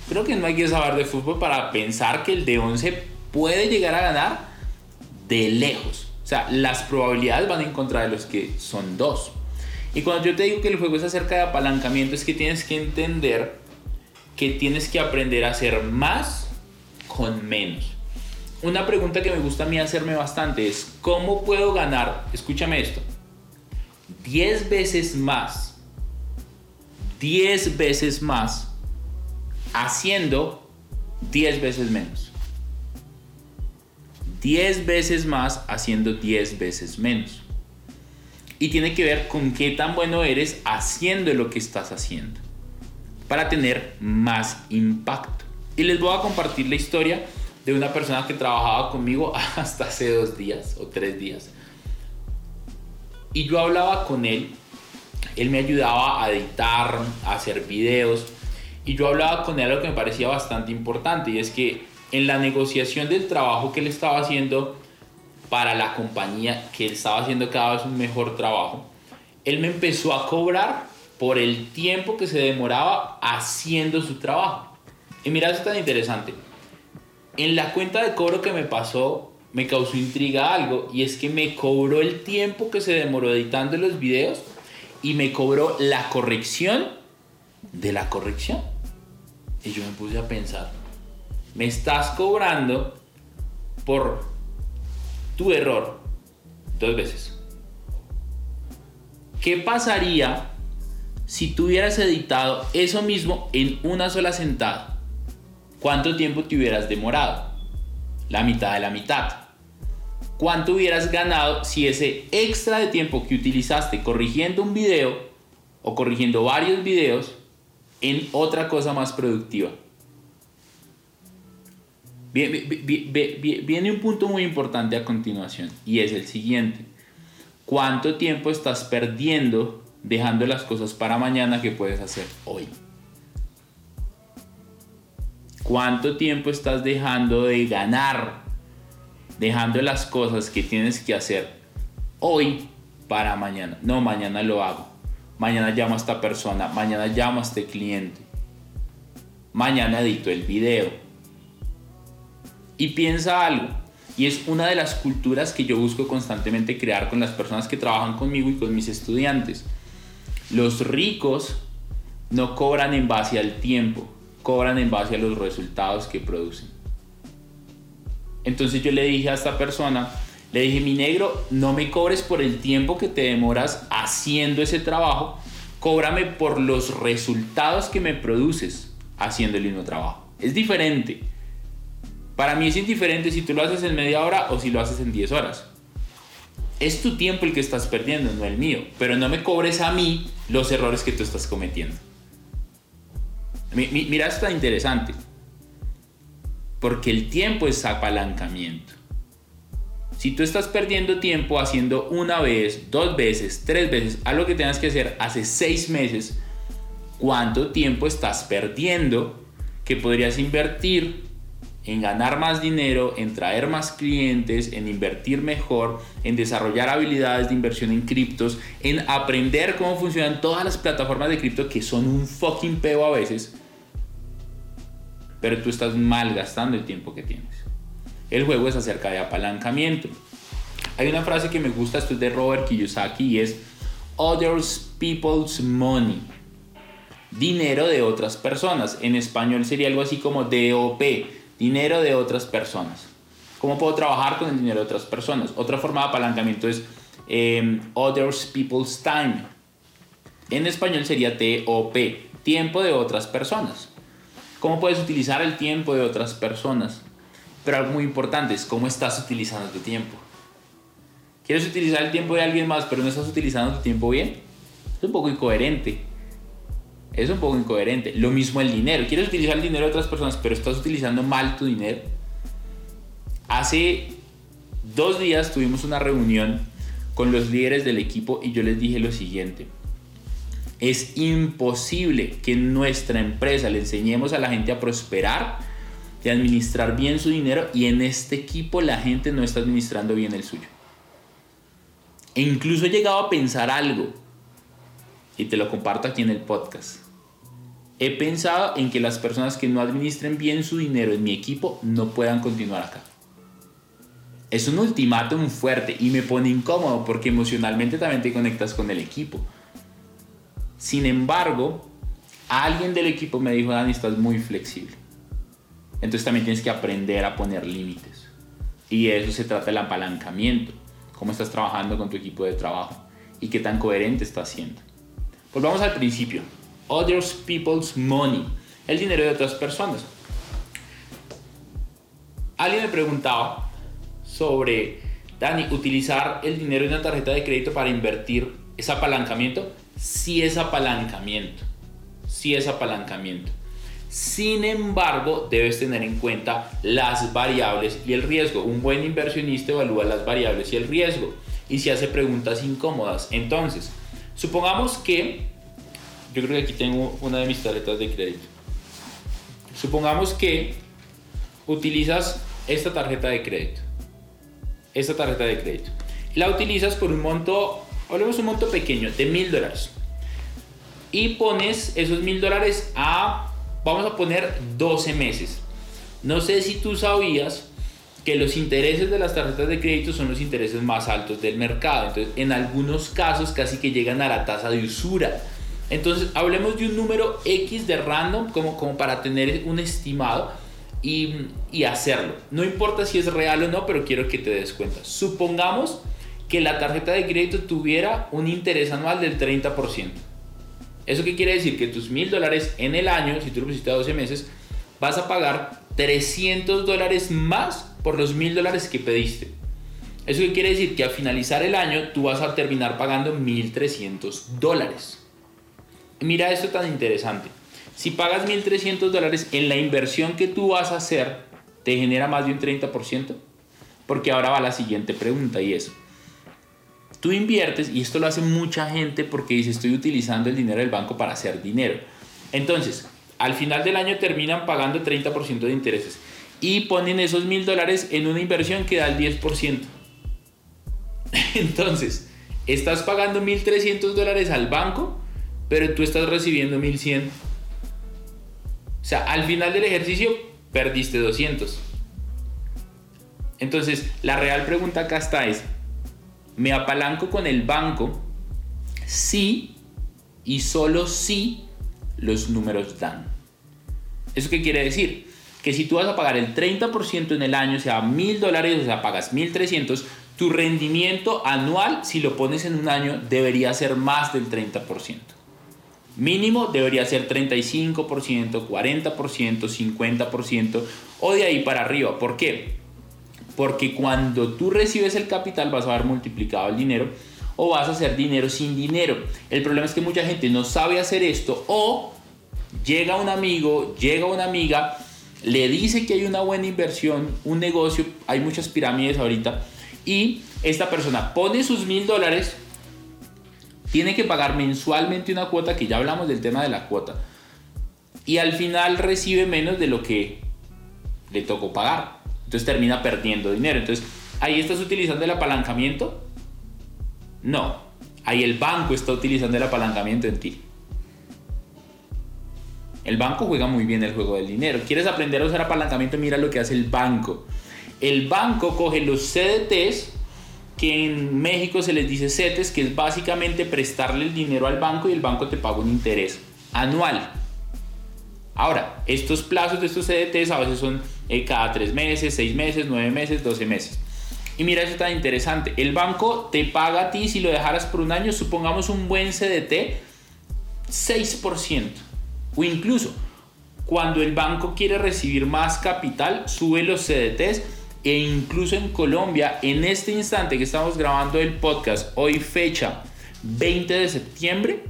Creo que no hay que saber de fútbol para pensar que el de 11 puede llegar a ganar de lejos. O sea, las probabilidades van en contra de los que son dos. Y cuando yo te digo que el juego es acerca de apalancamiento, es que tienes que entender que tienes que aprender a hacer más con menos. Una pregunta que me gusta a mí hacerme bastante es, ¿cómo puedo ganar? Escúchame esto. 10 veces más. 10 veces más haciendo 10 veces menos. 10 veces más haciendo 10 veces menos. Y tiene que ver con qué tan bueno eres haciendo lo que estás haciendo para tener más impacto. Y les voy a compartir la historia de una persona que trabajaba conmigo hasta hace dos días o tres días. Y yo hablaba con él, él me ayudaba a editar, a hacer videos, y yo hablaba con él lo que me parecía bastante importante, y es que en la negociación del trabajo que él estaba haciendo para la compañía, que él estaba haciendo cada vez un mejor trabajo, él me empezó a cobrar por el tiempo que se demoraba haciendo su trabajo. Y mira, esto es tan interesante. En la cuenta de cobro que me pasó, me causó intriga algo, y es que me cobró el tiempo que se demoró editando los videos y me cobró la corrección de la corrección. Y yo me puse a pensar, me estás cobrando por tu error dos veces. ¿Qué pasaría si tú hubieras editado eso mismo en una sola sentada, ¿cuánto tiempo te hubieras demorado? La mitad de la mitad. ¿Cuánto hubieras ganado si ese extra de tiempo que utilizaste corrigiendo un video o corrigiendo varios videos en otra cosa más productiva? Viene un punto muy importante a continuación y es el siguiente. ¿Cuánto tiempo estás perdiendo dejando las cosas para mañana que puedes hacer hoy? ¿Cuánto tiempo estás dejando de ganar? Dejando las cosas que tienes que hacer hoy para mañana. No, mañana lo hago. Mañana llamo a esta persona. Mañana llamo a este cliente. Mañana edito el video y piensa algo, y es una de las culturas que yo busco constantemente crear con las personas que trabajan conmigo y con mis estudiantes. Los ricos no cobran en base al tiempo, cobran en base a los resultados que producen. Entonces yo le dije a esta persona, le dije, mi negro, no me cobres por el tiempo que te demoras haciendo ese trabajo, cóbrame por los resultados que me produces haciendo el mismo trabajo. Es diferente. Para mí es indiferente si tú lo haces en media hora o si lo haces en 10 horas. Es tu tiempo el que estás perdiendo, no el mío. Pero no me cobres a mí los errores que tú estás cometiendo. Mira, esto está interesante. Porque el tiempo es apalancamiento. Si tú estás perdiendo tiempo haciendo una vez, dos veces, tres veces algo que tengas que hacer hace seis meses, ¿cuánto tiempo estás perdiendo que podrías invertir en ganar más dinero, en traer más clientes, en invertir mejor, en desarrollar habilidades de inversión en criptos, en aprender cómo funcionan todas las plataformas de cripto que son un fucking peo a veces. Pero tú estás malgastando el tiempo que tienes. El juego es acerca de apalancamiento. Hay una frase que me gusta, esto es de Robert Kiyosaki y es Others People's Money. Dinero de otras personas. En español sería algo así como DOP dinero de otras personas. ¿Cómo puedo trabajar con el dinero de otras personas? Otra forma de apalancamiento es em, Others People's Time. En español sería TOP, tiempo de otras personas. ¿Cómo puedes utilizar el tiempo de otras personas? Pero algo muy importante es cómo estás utilizando tu tiempo. ¿Quieres utilizar el tiempo de alguien más, pero no estás utilizando tu tiempo bien? Es un poco incoherente. Es un poco incoherente. Lo mismo el dinero. Quieres utilizar el dinero de otras personas, pero estás utilizando mal tu dinero. Hace dos días tuvimos una reunión con los líderes del equipo y yo les dije lo siguiente. Es imposible que en nuestra empresa le enseñemos a la gente a prosperar y administrar bien su dinero y en este equipo la gente no está administrando bien el suyo. E incluso he llegado a pensar algo y te lo comparto aquí en el podcast. He pensado en que las personas que no administren bien su dinero en mi equipo no puedan continuar acá. Es un ultimátum fuerte y me pone incómodo porque emocionalmente también te conectas con el equipo. Sin embargo, alguien del equipo me dijo, Dani, estás muy flexible. Entonces también tienes que aprender a poner límites. Y de eso se trata el apalancamiento. Cómo estás trabajando con tu equipo de trabajo y qué tan coherente estás siendo. Pues vamos al principio. Others people's money. El dinero de otras personas. Alguien me preguntaba sobre, Dani, utilizar el dinero de una tarjeta de crédito para invertir, ¿es apalancamiento? Sí es apalancamiento. Sí es apalancamiento. Sin embargo, debes tener en cuenta las variables y el riesgo. Un buen inversionista evalúa las variables y el riesgo y se hace preguntas incómodas. Entonces, Supongamos que, yo creo que aquí tengo una de mis tarjetas de crédito. Supongamos que utilizas esta tarjeta de crédito. Esta tarjeta de crédito. La utilizas por un monto, hablemos un monto pequeño, de mil dólares. Y pones esos mil dólares a, vamos a poner 12 meses. No sé si tú sabías que los intereses de las tarjetas de crédito son los intereses más altos del mercado. Entonces, en algunos casos casi que llegan a la tasa de usura. Entonces, hablemos de un número X de random como, como para tener un estimado y, y hacerlo. No importa si es real o no, pero quiero que te des cuenta. Supongamos que la tarjeta de crédito tuviera un interés anual del 30%. ¿Eso qué quiere decir? Que tus mil dólares en el año, si tú lo pusiste a 12 meses, vas a pagar 300 dólares más por los mil dólares que pediste. ¿Eso qué quiere decir? Que al finalizar el año tú vas a terminar pagando 1.300 dólares. Mira esto tan interesante. Si pagas 1.300 dólares en la inversión que tú vas a hacer, ¿te genera más de un 30%? Porque ahora va la siguiente pregunta y es, tú inviertes, y esto lo hace mucha gente porque dice, estoy utilizando el dinero del banco para hacer dinero. Entonces, al final del año terminan pagando 30% de intereses y ponen esos mil dólares en una inversión que da el 10%. Entonces, estás pagando 1.300 dólares al banco, pero tú estás recibiendo 1.100. O sea, al final del ejercicio perdiste 200. Entonces, la real pregunta acá está es, ¿me apalanco con el banco? Sí y solo si los números dan. ¿Eso qué quiere decir? Que si tú vas a pagar el 30% en el año, sea, 1.000 dólares, o sea, pagas 1.300, tu rendimiento anual, si lo pones en un año, debería ser más del 30%. Mínimo debería ser 35%, 40%, 50% o de ahí para arriba. ¿Por qué? Porque cuando tú recibes el capital vas a haber multiplicado el dinero o vas a hacer dinero sin dinero. El problema es que mucha gente no sabe hacer esto o llega un amigo, llega una amiga, le dice que hay una buena inversión, un negocio, hay muchas pirámides ahorita y esta persona pone sus mil dólares, tiene que pagar mensualmente una cuota, que ya hablamos del tema de la cuota, y al final recibe menos de lo que le tocó pagar. Entonces termina perdiendo dinero. Entonces, ahí estás utilizando el apalancamiento. No, ahí el banco está utilizando el apalancamiento en ti. El banco juega muy bien el juego del dinero. ¿Quieres aprender a usar apalancamiento? Mira lo que hace el banco el banco coge los CDTs, que en México se les dice CETES, que es básicamente prestarle el dinero al banco y el banco te paga un interés anual. Ahora, estos plazos de estos CDTs a veces son eh, cada 3 meses, 6 meses, 9 meses, 12 meses. Y mira, eso tan interesante. El banco te paga a ti si lo dejaras por un año, supongamos un buen CDT, 6%. O incluso, cuando el banco quiere recibir más capital, sube los CDTs e incluso en Colombia, en este instante que estamos grabando el podcast, hoy fecha 20 de septiembre,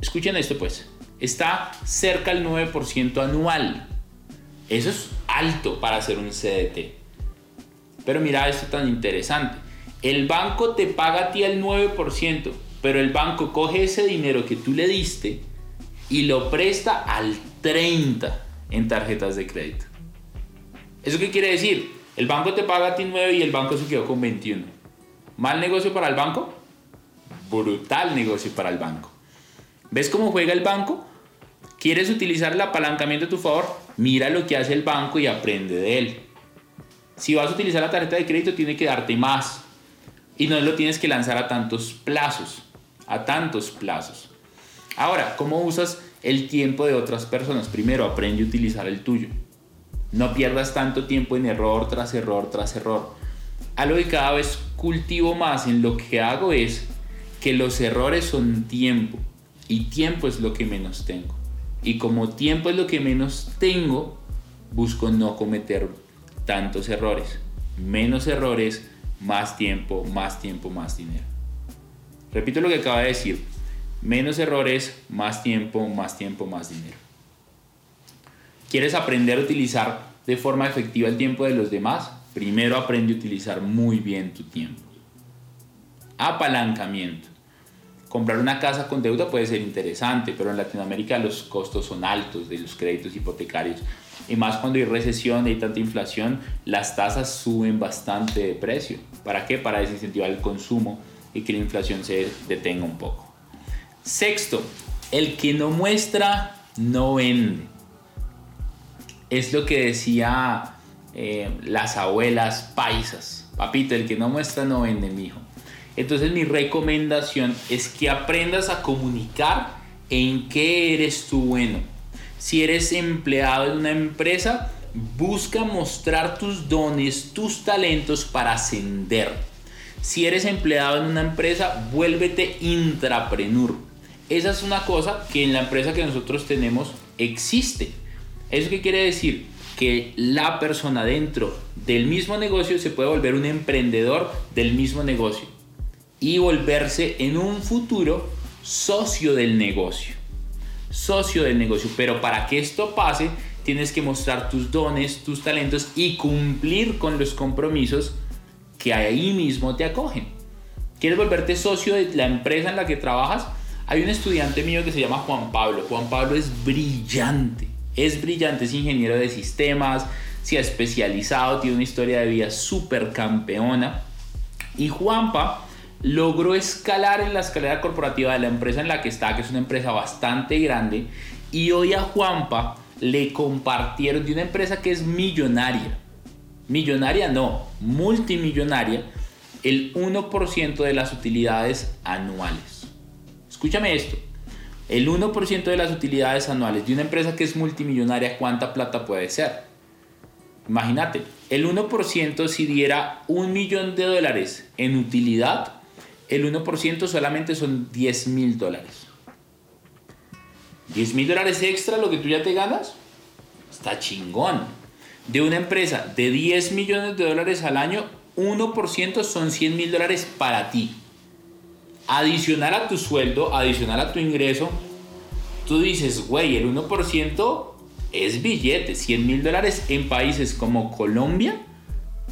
escuchen esto pues, está cerca al 9% anual. Eso es alto para hacer un CDT. Pero mira esto tan interesante. El banco te paga a ti el 9%, pero el banco coge ese dinero que tú le diste y lo presta al 30% en tarjetas de crédito. ¿Eso qué quiere decir? El banco te paga a ti 9 y el banco se quedó con 21. ¿Mal negocio para el banco? Brutal negocio para el banco. ¿Ves cómo juega el banco? ¿Quieres utilizar el apalancamiento a tu favor? Mira lo que hace el banco y aprende de él. Si vas a utilizar la tarjeta de crédito, tiene que darte más. Y no lo tienes que lanzar a tantos plazos. A tantos plazos. Ahora, ¿cómo usas el tiempo de otras personas? Primero, aprende a utilizar el tuyo. No pierdas tanto tiempo en error tras error tras error. Algo que cada vez cultivo más en lo que hago es que los errores son tiempo y tiempo es lo que menos tengo. Y como tiempo es lo que menos tengo, busco no cometer tantos errores. Menos errores, más tiempo, más tiempo, más dinero. Repito lo que acaba de decir. Menos errores, más tiempo, más tiempo, más dinero. ¿Quieres aprender a utilizar de forma efectiva el tiempo de los demás? Primero aprende a utilizar muy bien tu tiempo. Apalancamiento. Comprar una casa con deuda puede ser interesante, pero en Latinoamérica los costos son altos de los créditos hipotecarios. Y más cuando hay recesión hay tanta inflación, las tasas suben bastante de precio. ¿Para qué? Para desincentivar el consumo y que la inflación se detenga un poco. Sexto, el que no muestra no vende es lo que decía eh, las abuelas paisas. Papito, el que no muestra no vende, mijo. Entonces mi recomendación es que aprendas a comunicar en qué eres tú bueno. Si eres empleado en una empresa, busca mostrar tus dones, tus talentos para ascender. Si eres empleado en una empresa, vuélvete intraprenur. esa es una cosa que en la empresa que nosotros tenemos existe. ¿Eso qué quiere decir? Que la persona dentro del mismo negocio se puede volver un emprendedor del mismo negocio y volverse en un futuro socio del negocio. Socio del negocio. Pero para que esto pase, tienes que mostrar tus dones, tus talentos y cumplir con los compromisos que ahí mismo te acogen. ¿Quieres volverte socio de la empresa en la que trabajas? Hay un estudiante mío que se llama Juan Pablo. Juan Pablo es brillante. Es brillante, es ingeniero de sistemas, se ha especializado, tiene una historia de vida súper campeona. Y Juanpa logró escalar en la escalera corporativa de la empresa en la que está, que es una empresa bastante grande. Y hoy a Juanpa le compartieron de una empresa que es millonaria. Millonaria no, multimillonaria, el 1% de las utilidades anuales. Escúchame esto. El 1% de las utilidades anuales de una empresa que es multimillonaria, ¿cuánta plata puede ser? Imagínate, el 1% si diera un millón de dólares en utilidad, el 1% solamente son 10 mil dólares. 10 mil dólares extra lo que tú ya te ganas, está chingón. De una empresa de 10 millones de dólares al año, 1% son 100 mil dólares para ti. Adicional a tu sueldo, adicional a tu ingreso, tú dices, güey, el 1% es billete. 100 mil dólares en países como Colombia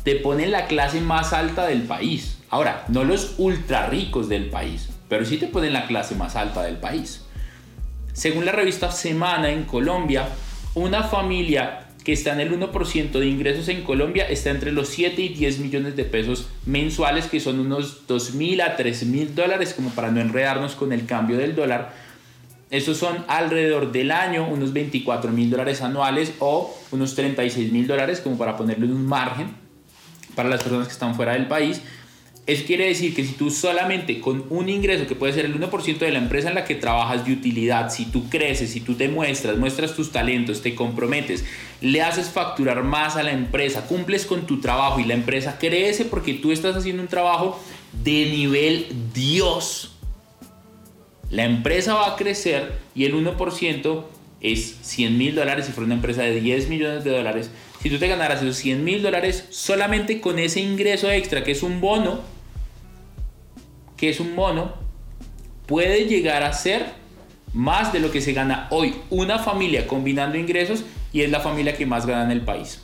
te ponen la clase más alta del país. Ahora, no los ultra ricos del país, pero sí te ponen la clase más alta del país. Según la revista Semana en Colombia, una familia que está en el 1% de ingresos en Colombia está entre los 7 y 10 millones de pesos mensuales, que son unos 2 mil a 3 mil dólares, como para no enredarnos con el cambio del dólar esos son alrededor del año unos 24 mil dólares anuales o unos 36 mil dólares como para ponerlo en un margen para las personas que están fuera del país. Eso quiere decir que si tú solamente con un ingreso que puede ser el 1% de la empresa en la que trabajas de utilidad, si tú creces, si tú te muestras, muestras tus talentos, te comprometes, le haces facturar más a la empresa, cumples con tu trabajo y la empresa crece porque tú estás haciendo un trabajo de nivel Dios la empresa va a crecer y el 1% es 100 mil dólares si fuera una empresa de 10 millones de dólares. Si tú te ganaras esos 100 mil dólares solamente con ese ingreso extra, que es un bono, que es un bono, puede llegar a ser más de lo que se gana hoy una familia combinando ingresos y es la familia que más gana en el país.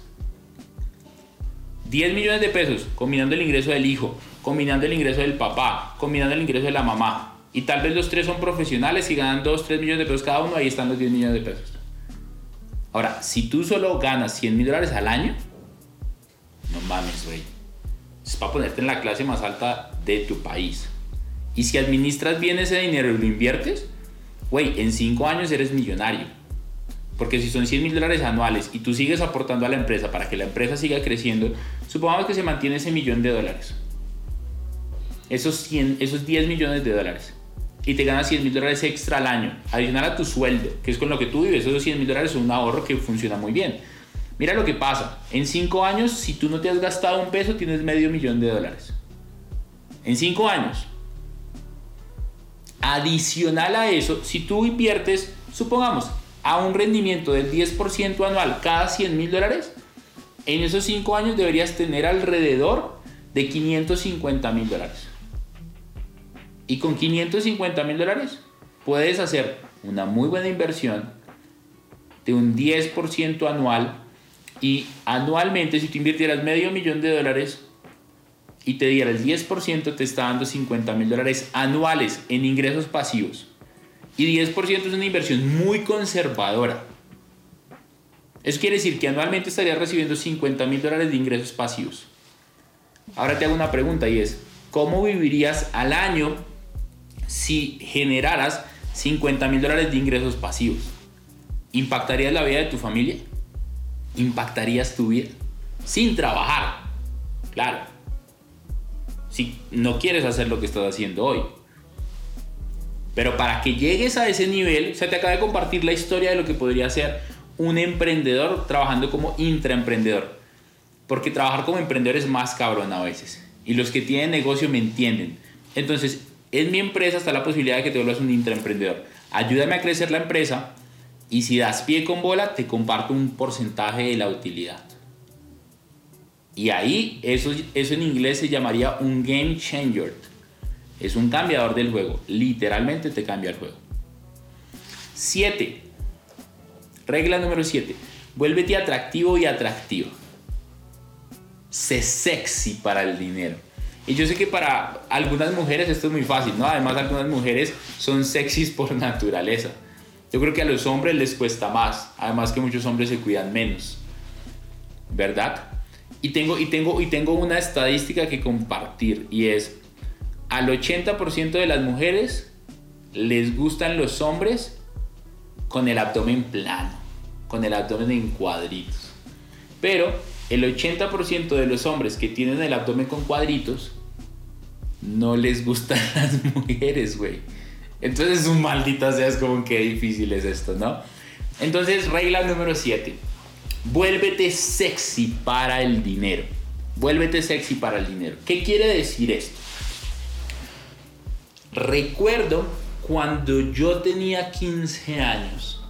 10 millones de pesos combinando el ingreso del hijo, combinando el ingreso del papá, combinando el ingreso de la mamá, y tal vez los tres son profesionales y ganan 2, 3 millones de pesos cada uno, ahí están los 10 millones de pesos. Ahora, si tú solo ganas 100 mil dólares al año, no mames, güey. Es para ponerte en la clase más alta de tu país. Y si administras bien ese dinero y lo inviertes, güey, en 5 años eres millonario. Porque si son 100 mil dólares anuales y tú sigues aportando a la empresa para que la empresa siga creciendo, supongamos que se mantiene ese millón de dólares. Esos, 100, esos 10 millones de dólares y te ganas 100 mil dólares extra al año, adicional a tu sueldo, que es con lo que tú vives, esos 100 mil dólares son un ahorro que funciona muy bien. Mira lo que pasa, en 5 años, si tú no te has gastado un peso, tienes medio millón de dólares. En 5 años. Adicional a eso, si tú inviertes, supongamos, a un rendimiento del 10% anual cada 100 mil dólares, en esos 5 años deberías tener alrededor de 550 mil dólares. Y con 550 mil dólares puedes hacer una muy buena inversión de un 10% anual y anualmente si tú invirtieras medio millón de dólares y te diera el 10% te está dando 50 mil dólares anuales en ingresos pasivos. Y 10% es una inversión muy conservadora. Eso quiere decir que anualmente estarías recibiendo 50 mil dólares de ingresos pasivos. Ahora te hago una pregunta y es, ¿cómo vivirías al año si generaras 50 mil dólares de ingresos pasivos? ¿Impactarías la vida de tu familia? ¿Impactarías tu vida? Sin trabajar, claro. Si no quieres hacer lo que estás haciendo hoy. Pero para que llegues a ese nivel, se te acaba de compartir la historia de lo que podría ser un emprendedor trabajando como intraemprendedor. Porque trabajar como emprendedor es más cabrón a veces. Y los que tienen negocio me entienden. Entonces, En mi empresa está la posibilidad de que te vuelvas un intraemprendedor. Ayúdame a crecer la empresa y si das pie con bola, te comparto un porcentaje de la utilidad. Y ahí, eso, eso en inglés se llamaría un game changer. Es un cambiador del juego. Literalmente te cambia el juego. 7. Regla número 7. Vuélvete atractivo y atractivo. Sé sexy para el dinero. Y yo sé que para algunas mujeres esto es muy fácil, ¿no? Además, algunas mujeres son sexys por naturaleza. Yo creo que a los hombres les cuesta más, además que muchos hombres se cuidan menos. ¿Verdad? Y tengo, y tengo, y tengo una estadística que compartir y es, al 80% de las mujeres les gustan los hombres con el abdomen plano, con el abdomen en cuadritos. Pero el 80% de los hombres que tienen el abdomen con cuadritos no les gustan las mujeres, güey. Entonces es un maldita sea, es como que difícil es esto, ¿no? Entonces, regla número 7. Vuélvete sexy para el dinero. Vuélvete sexy para el dinero. ¿Qué quiere decir esto? Recuerdo cuando yo tenía 15 años,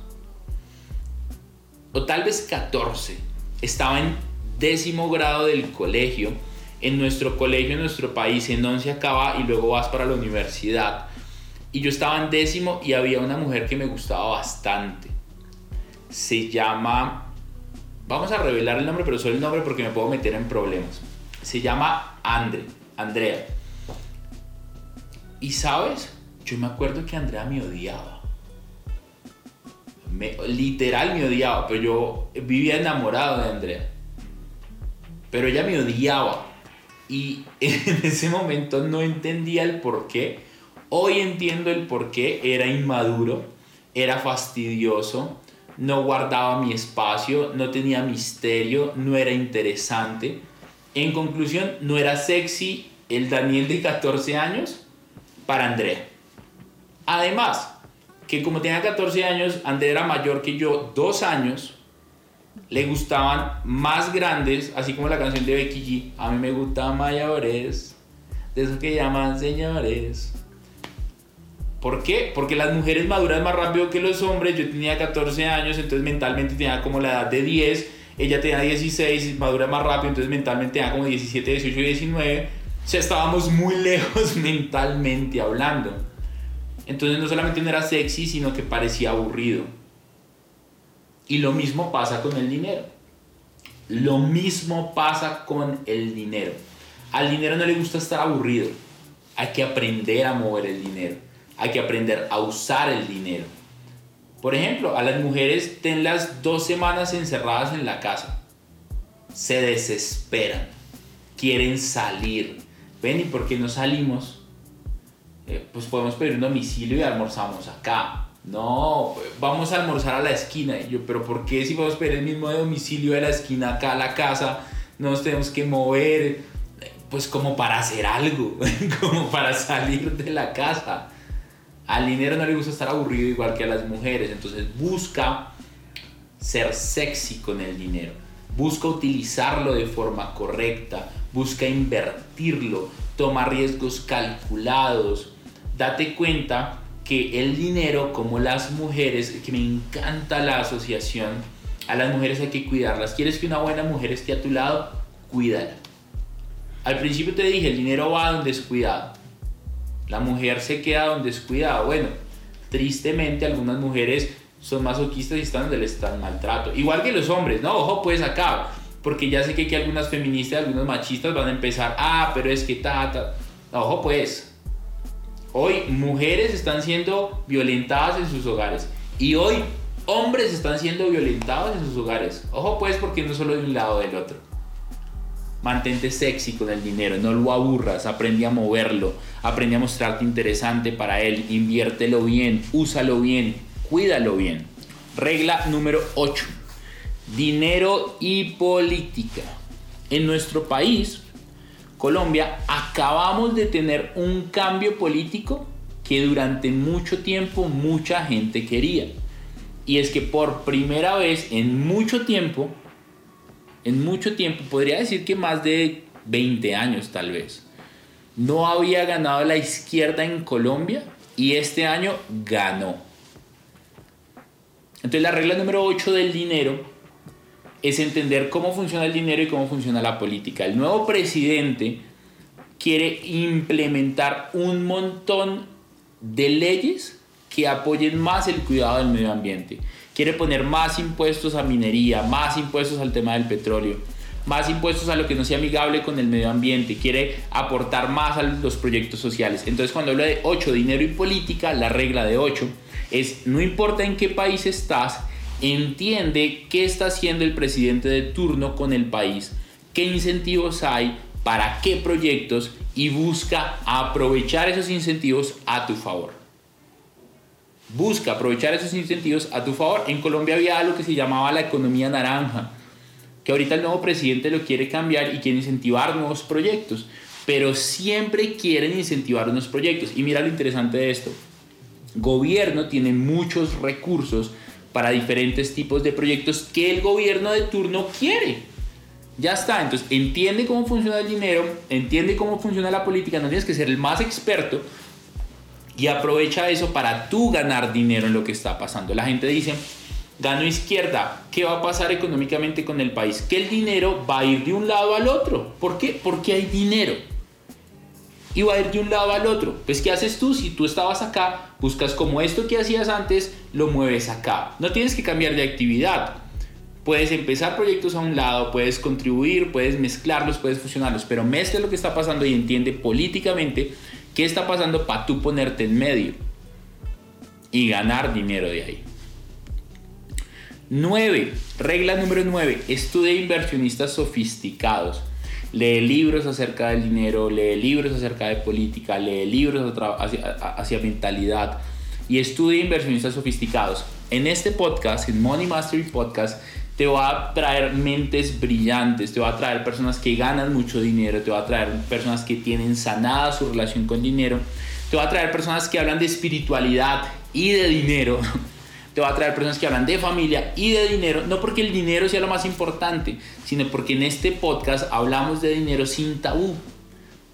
o tal vez 14, estaba en décimo grado del colegio. En nuestro colegio, en nuestro país, en donde se acaba y luego vas para la universidad y yo estaba en décimo y había una mujer que me gustaba bastante. Se llama, vamos a revelar el nombre, pero solo el nombre porque me puedo meter en problemas. Se llama Andre, Andrea. Y sabes, yo me acuerdo que Andrea me odiaba. literal me odiaba, pero yo vivía enamorado de Andrea. Pero ella me odiaba. Y en ese momento no entendía el por qué Hoy entiendo el por qué era inmaduro, era fastidioso, no guardaba mi espacio, no tenía misterio, no era interesante. En conclusión, no era sexy el Daniel de 14 años para Andrea. Además, que como tenía 14 años, Andrea era mayor que yo dos años, le gustaban más grandes, así como la canción de Becky G. A mí me gustan mayores, de esos que llaman señores. ¿Por qué? Porque las mujeres maduran más rápido que los hombres. Yo tenía 14 años, entonces mentalmente tenía como la edad de 10. Ella tenía 16, madura más rápido, entonces mentalmente tenía como 17, 18 y 19. O sea, estábamos muy lejos mentalmente hablando. Entonces no solamente no era sexy, sino que parecía aburrido. Y lo mismo pasa con el dinero. Lo mismo pasa con el dinero. Al dinero no le gusta estar aburrido. Hay que aprender a mover el dinero hay que aprender a usar el dinero. Por ejemplo, a las mujeres tenlas dos semanas encerradas en la casa. Se desesperan, quieren salir. Ven, ¿y por qué no salimos? Eh, pues podemos pedir un domicilio y almorzamos acá. No, vamos a almorzar a la esquina. Y yo, pero ¿por qué si vamos a pedir el mismo domicilio de la esquina acá a la casa? Nos tenemos que mover, pues como para hacer algo, como para salir de la casa. Al dinero no le gusta estar aburrido igual que a las mujeres, entonces busca ser sexy con el dinero, busca utilizarlo de forma correcta, busca invertirlo, toma riesgos calculados, date cuenta que el dinero, como las mujeres, que me encanta la asociación, a las mujeres hay que cuidarlas. ¿Quieres que una buena mujer esté a tu lado? Cuídala. Al principio te dije, el dinero va donde es cuidado. La mujer se queda donde es cuidado. Bueno, tristemente algunas mujeres son masoquistas y están donde les están maltrato. Igual que los hombres, ¿no? Ojo pues acá, porque ya sé que aquí algunas feministas, algunos machistas van a empezar, ah, pero es que ta, ta. ojo pues. Hoy mujeres están siendo violentadas en sus hogares. Y hoy hombres están siendo violentados en sus hogares. Ojo pues porque no solo de un lado del otro. Mantente sexy con el dinero, no lo aburras, aprende a moverlo, aprende a mostrarte interesante para él, inviértelo bien, úsalo bien, cuídalo bien. Regla número 8. Dinero y política. En nuestro país, Colombia, acabamos de tener un cambio político que durante mucho tiempo mucha gente quería. Y es que por primera vez en mucho tiempo en mucho tiempo, podría decir que más de 20 años tal vez, no había ganado la izquierda en Colombia y este año ganó. Entonces la regla número 8 del dinero es entender cómo funciona el dinero y cómo funciona la política. El nuevo presidente quiere implementar un montón de leyes que apoyen más el cuidado del medio ambiente. Quiere poner más impuestos a minería, más impuestos al tema del petróleo, más impuestos a lo que no sea amigable con el medio ambiente, quiere aportar más a los proyectos sociales. Entonces cuando habla de 8, dinero y política, la regla de 8 es no importa en qué país estás, entiende qué está haciendo el presidente de turno con el país, qué incentivos hay, para qué proyectos y busca aprovechar esos incentivos a tu favor. Busca aprovechar esos incentivos a tu favor. En Colombia había algo que se llamaba la economía naranja, que ahorita el nuevo presidente lo quiere cambiar y quiere incentivar nuevos proyectos, pero siempre quieren incentivar unos proyectos. Y mira lo interesante de esto. Gobierno tiene muchos recursos para diferentes tipos de proyectos que el gobierno de turno quiere. Ya está, entonces entiende cómo funciona el dinero, entiende cómo funciona la política, no tienes que ser el más experto y aprovecha eso para tú ganar dinero en lo que está pasando. La gente dice, gano izquierda, ¿qué va a pasar económicamente con el país? Que el dinero va a ir de un lado al otro. ¿Por qué? Porque hay dinero y va a ir de un lado al otro. Pues ¿qué haces tú? Si tú estabas acá, buscas como esto que hacías antes, lo mueves acá. No tienes que cambiar de actividad. Puedes empezar proyectos a un lado, puedes contribuir, puedes mezclarlos, puedes fusionarlos, pero mezcla lo que está pasando y entiende políticamente qué está pasando para tú ponerte en medio y ganar dinero de ahí. 9. Regla número 9. Estudia inversionistas sofisticados lee libros acerca del dinero, lee libros acerca de política, lee libros hacia, mentalidad y estudia inversionistas sofisticados. En este podcast, en Money Mastery Podcast, te va a traer mentes brillantes, te va a traer personas que ganan mucho dinero, te va a traer personas que tienen sanada su relación con dinero, te va a traer personas que hablan de espiritualidad y de dinero te va a traer personas que hablan de familia y de dinero, no porque el dinero sea lo más importante, sino porque en este podcast hablamos de dinero sin tabú.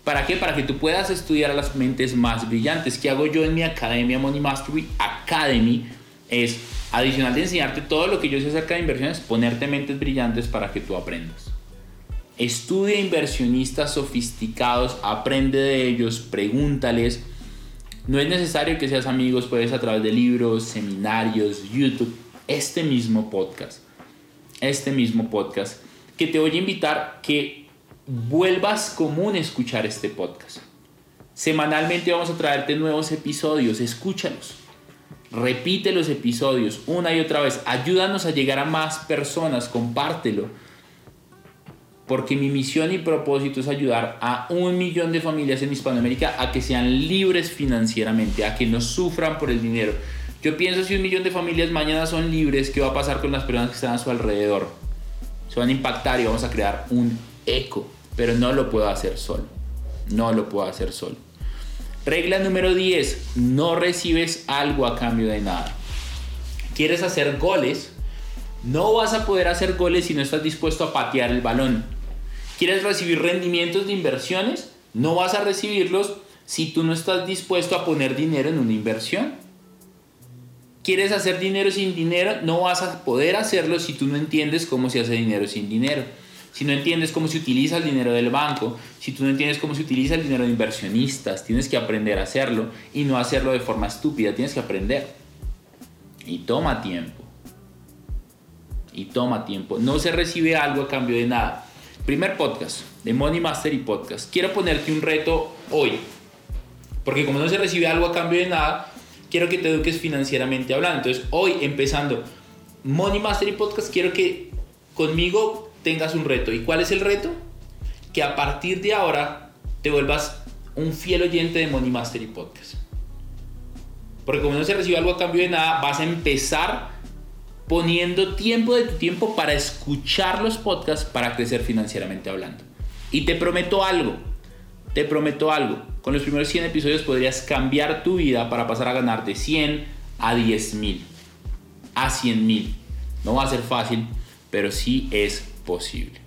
¿Para qué? Para que tú puedas estudiar a las mentes más brillantes. ¿Qué hago yo en mi academia Money Mastery Academy? Es, adicional de enseñarte todo lo que yo sé acerca de inversiones, ponerte mentes brillantes para que tú aprendas. Estudia inversionistas sofisticados, aprende de ellos, pregúntales no es necesario que seas amigos, puedes a través de libros, seminarios, YouTube, este mismo podcast, este mismo podcast, que te voy a invitar que vuelvas común escuchar este podcast. Semanalmente vamos a traerte nuevos episodios, escúchalos. Repite los episodios una y otra vez. Ayúdanos a llegar a más personas, compártelo porque mi misión y propósito es ayudar a un millón de familias en Hispanoamérica a que sean libres financieramente, a que no sufran por el dinero. Yo pienso si un millón de familias mañana son libres, ¿qué va a pasar con las personas que están a su alrededor? Se van a impactar y vamos a crear un eco, pero no lo puedo hacer solo. No lo puedo hacer solo. Regla número 10, no recibes algo a cambio de nada. ¿Quieres hacer goles? No vas a poder hacer goles si no estás dispuesto a patear el balón. ¿Quieres recibir rendimientos de inversiones? No vas a recibirlos si tú no estás dispuesto a poner dinero en una inversión. ¿Quieres hacer dinero sin dinero? No vas a poder hacerlo si tú no entiendes cómo se hace dinero sin dinero. Si no entiendes cómo se utiliza el dinero del banco, si tú no entiendes cómo se utiliza el dinero de inversionistas, tienes que aprender a hacerlo y no hacerlo de forma estúpida, tienes que aprender. Y toma tiempo. Y toma tiempo. No se recibe algo a cambio de nada. Primer podcast de Money Mastery Podcast. Quiero ponerte un reto hoy. Porque como no se recibe algo a cambio de nada, quiero que te eduques financieramente hablando. Entonces, hoy empezando Money Mastery Podcast, quiero que conmigo tengas un reto. ¿Y cuál es el reto? Que a partir de ahora te vuelvas un fiel oyente de Money Mastery Podcast. Porque como no se recibe algo a cambio de nada, vas a empezar poniendo tiempo de tu tiempo para escuchar los podcasts para crecer financieramente hablando. Y te prometo algo, te prometo algo. Con los primeros 100 episodios podrías cambiar tu vida para pasar a ganar de 100 a 10 mil, a 100 mil. No va a ser fácil, pero sí es posible.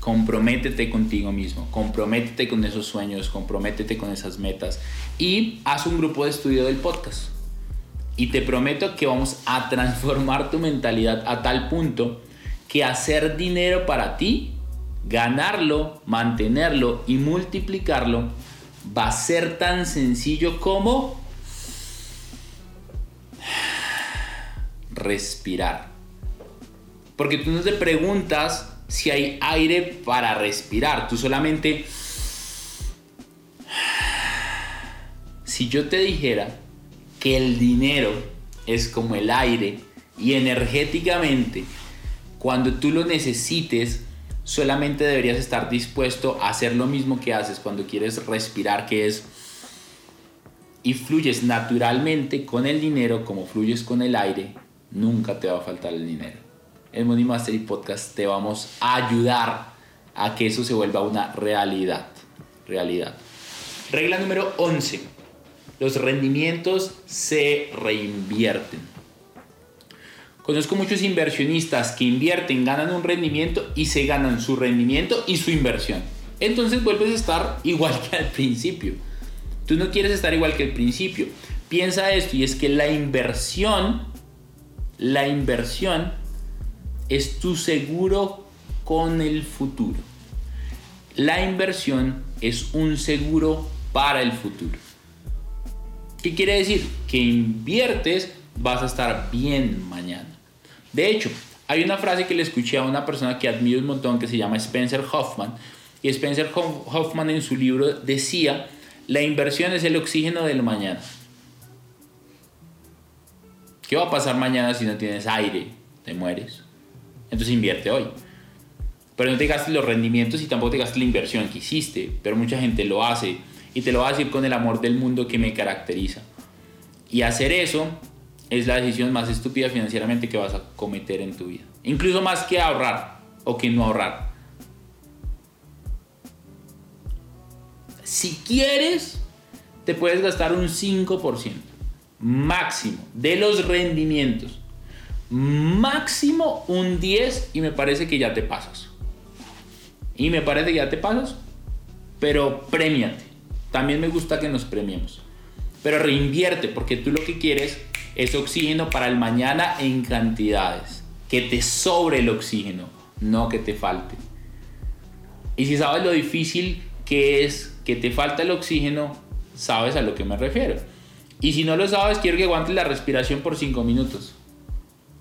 comprométete contigo mismo, comprométete con esos sueños, comprométete con esas metas y haz un grupo de estudio del podcast. Y te prometo que vamos a transformar tu mentalidad a tal punto que hacer dinero para ti, ganarlo, mantenerlo y multiplicarlo va a ser tan sencillo como respirar. Porque tú no te preguntas si hay aire para respirar, tú solamente... Si yo te dijera que el dinero es como el aire y energéticamente, cuando tú lo necesites, solamente deberías estar dispuesto a hacer lo mismo que haces cuando quieres respirar, que es y fluyes naturalmente con el dinero como fluyes con el aire, nunca te va a faltar el dinero. En Money Mastery Podcast te vamos a ayudar a que eso se vuelva una realidad. Realidad. Regla número 11. Los rendimientos se reinvierten. Conozco muchos inversionistas que invierten, ganan un rendimiento y se ganan su rendimiento y su inversión. Entonces vuelves a estar igual que al principio. Tú no quieres estar igual que al principio. Piensa esto y es que la inversión la inversión es tu seguro con el futuro. La inversión es un seguro para el futuro. ¿Qué quiere decir? Que inviertes, vas a estar bien mañana. De hecho, hay una frase que le escuché a una persona que admiro un montón que se llama Spencer Hoffman. Y Spencer Hoffman en su libro decía, la inversión es el oxígeno del mañana. ¿Qué va a pasar mañana si no tienes aire? Te mueres. Entonces invierte hoy. Pero no te gastes los rendimientos y tampoco te gastes la inversión que hiciste. Pero mucha gente lo hace. Y te lo va a decir con el amor del mundo que me caracteriza. Y hacer eso es la decisión más estúpida financieramente que vas a cometer en tu vida. Incluso más que ahorrar o que no ahorrar. Si quieres, te puedes gastar un 5% máximo de los rendimientos. Máximo un 10 y me parece que ya te pasas. Y me parece que ya te pasas, pero premiate. También me gusta que nos premiemos. Pero reinvierte porque tú lo que quieres es oxígeno para el mañana en cantidades. Que te sobre el oxígeno, no que te falte. Y si sabes lo difícil que es que te falta el oxígeno, sabes a lo que me refiero. Y si no lo sabes, quiero que aguantes la respiración por 5 minutos.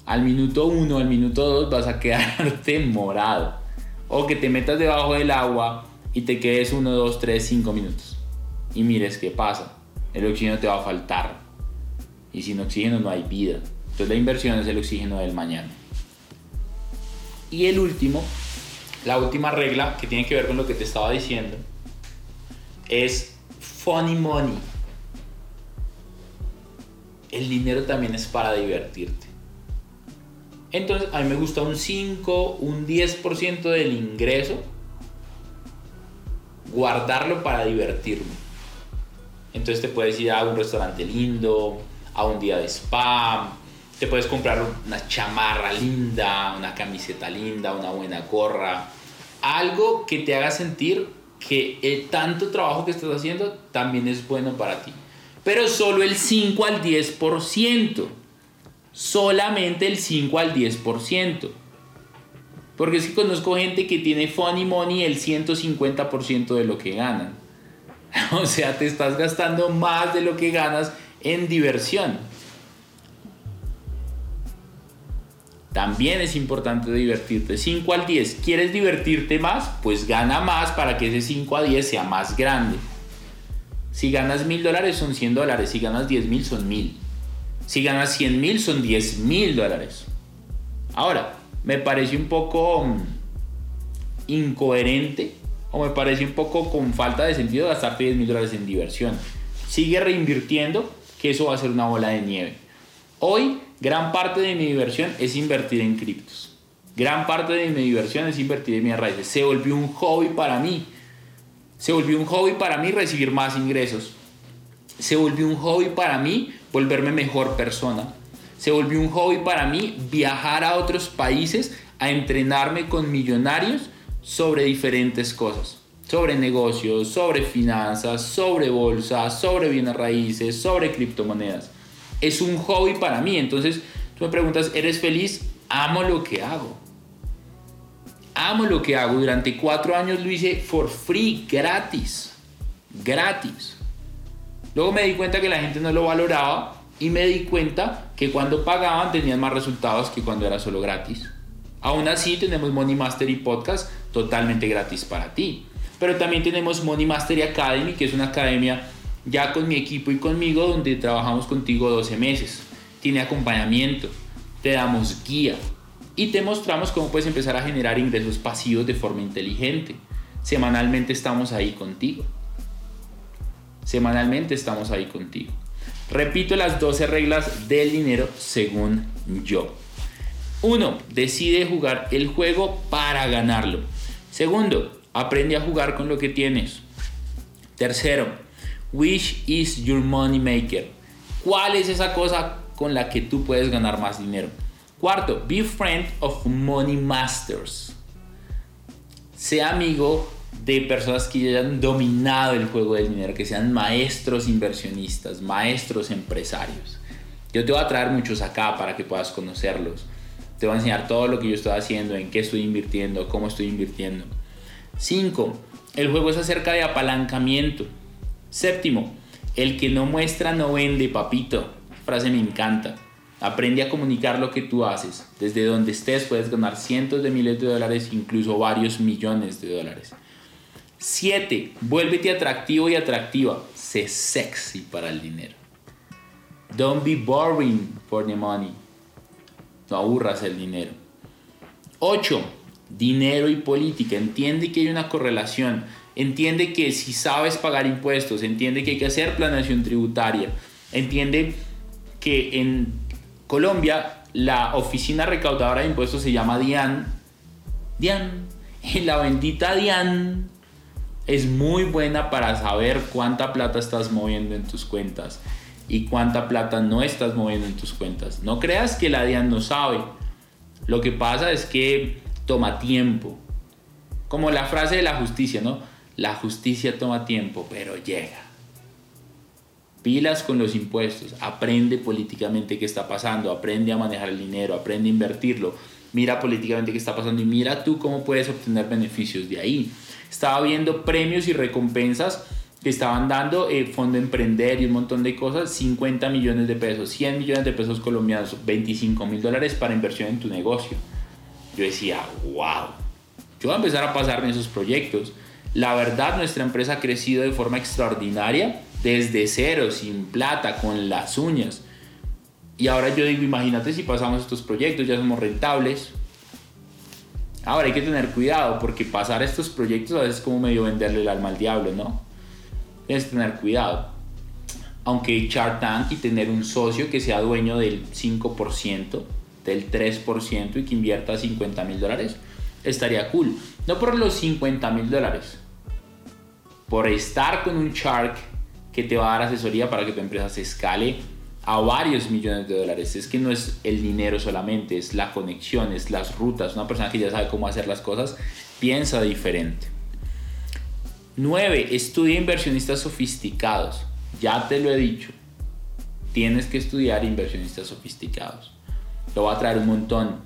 Al minuto 1, al minuto 2 vas a quedarte morado. O que te metas debajo del agua y te quedes 1, 2, 3, 5 minutos. Y mires qué pasa. El oxígeno te va a faltar. Y sin oxígeno no hay vida. Entonces la inversión es el oxígeno del mañana. Y el último, la última regla que tiene que ver con lo que te estaba diciendo, es funny money el dinero también es para divertirte. Entonces, a mí me gusta un 5, un 10% del ingreso, guardarlo para divertirme. Entonces te puedes ir a un restaurante lindo, a un día de spa, te puedes comprar una chamarra linda, una camiseta linda, una buena gorra, algo que te haga sentir que el tanto trabajo que estás haciendo también es bueno para ti pero solo el 5 al 10%. Solamente el 5 al 10%. Porque es que conozco gente que tiene funny money el 150% de lo que ganan. O sea, te estás gastando más de lo que ganas en diversión. También es importante divertirte. 5 al 10. ¿Quieres divertirte más? Pues gana más para que ese 5 a 10 sea más grande. Si ganas mil dólares son 100 dólares, si ganas 10 mil son mil. Si ganas 100 mil son 10 mil dólares. Ahora, me parece un poco mm, incoherente o me parece un poco con falta de sentido gastarte 10 mil dólares en diversión. Sigue reinvirtiendo, que eso va a ser una bola de nieve. Hoy, gran parte de mi diversión es invertir en criptos. Gran parte de mi diversión es invertir en mis raíces. Se volvió un hobby para mí. Se volvió un hobby para mí recibir más ingresos. Se volvió un hobby para mí volverme mejor persona. Se volvió un hobby para mí viajar a otros países a entrenarme con millonarios sobre diferentes cosas. Sobre negocios, sobre finanzas, sobre bolsa, sobre bienes raíces, sobre criptomonedas. Es un hobby para mí. Entonces, tú me preguntas, ¿eres feliz? Amo lo que hago. Amo lo que hago. Durante cuatro años lo hice for free, gratis. Gratis. Luego me di cuenta que la gente no lo valoraba y me di cuenta que cuando pagaban tenían más resultados que cuando era solo gratis. Aún así tenemos Money Mastery Podcast totalmente gratis para ti. Pero también tenemos Money Mastery Academy, que es una academia ya con mi equipo y conmigo donde trabajamos contigo 12 meses. Tiene acompañamiento, te damos guía y te mostramos cómo puedes empezar a generar ingresos pasivos de forma inteligente. Semanalmente estamos ahí contigo. Semanalmente estamos ahí contigo. Repito las 12 reglas del dinero según yo. 1. Decide jugar el juego para ganarlo. Segundo, aprende a jugar con lo que tienes. Tercero, which is your money maker. ¿Cuál es esa cosa con la que tú puedes ganar más dinero? Cuarto, be friend of money masters. Sea amigo de personas que hayan dominado el juego del dinero, que sean maestros inversionistas, maestros empresarios. Yo te voy a traer muchos acá para que puedas conocerlos. Te voy a enseñar todo lo que yo estoy haciendo, en qué estoy invirtiendo, cómo estoy invirtiendo. 5. El juego es acerca de apalancamiento. Séptimo, el que no muestra no vende, papito. Frase me encanta. Aprende a comunicar lo que tú haces. Desde donde estés puedes ganar cientos de miles de dólares, incluso varios millones de dólares. 7. Vuélvete atractivo y atractiva. Sé sexy para el dinero. Don't be boring for the money. No aburras el dinero. 8. Dinero y política. Entiende que hay una correlación. Entiende que si sabes pagar impuestos, entiende que hay que hacer planeación tributaria. Entiende que en Colombia la oficina recaudadora de impuestos se llama DIAN. DIAN. Y la bendita DIAN es muy buena para saber cuánta plata estás moviendo en tus cuentas y cuánta plata no estás moviendo en tus cuentas. No creas que la DIAN no sabe. Lo que pasa es que toma tiempo. Como la frase de la justicia, ¿no? La justicia toma tiempo, pero llega. Pilas con los impuestos, aprende políticamente qué está pasando, aprende a manejar el dinero, aprende a invertirlo, mira políticamente qué está pasando y mira tú cómo puedes obtener beneficios de ahí estaba viendo premios y recompensas que estaban dando eh, Fondo Emprender y un montón de cosas, 50 millones de pesos, 100 millones de pesos colombianos, 25 mil dólares para inversión en tu negocio. Yo decía, wow, yo voy a empezar a pasarme esos proyectos. La verdad, nuestra empresa ha crecido de forma extraordinaria, desde cero, sin plata, con las uñas. Y ahora yo digo, imagínate si pasamos estos proyectos, ya somos rentables, Ahora hay que tener cuidado porque pasar estos proyectos a veces es como medio venderle el alma al diablo, ¿no? Tienes que tener cuidado. Aunque Shark Tank y tener un socio que sea dueño del 5%, del 3% y que invierta 50 mil dólares, estaría cool. No por los 50 mil dólares, por estar con un Shark que te va a dar asesoría para que tu empresa se escale a varios millones de dólares. Es que no es el dinero solamente, es la conexión, es las rutas. Una persona que ya sabe cómo hacer las cosas piensa diferente. 9. Estudia inversionistas sofisticados. Ya te lo he dicho. Tienes que estudiar inversionistas sofisticados. Te voy a traer un montón.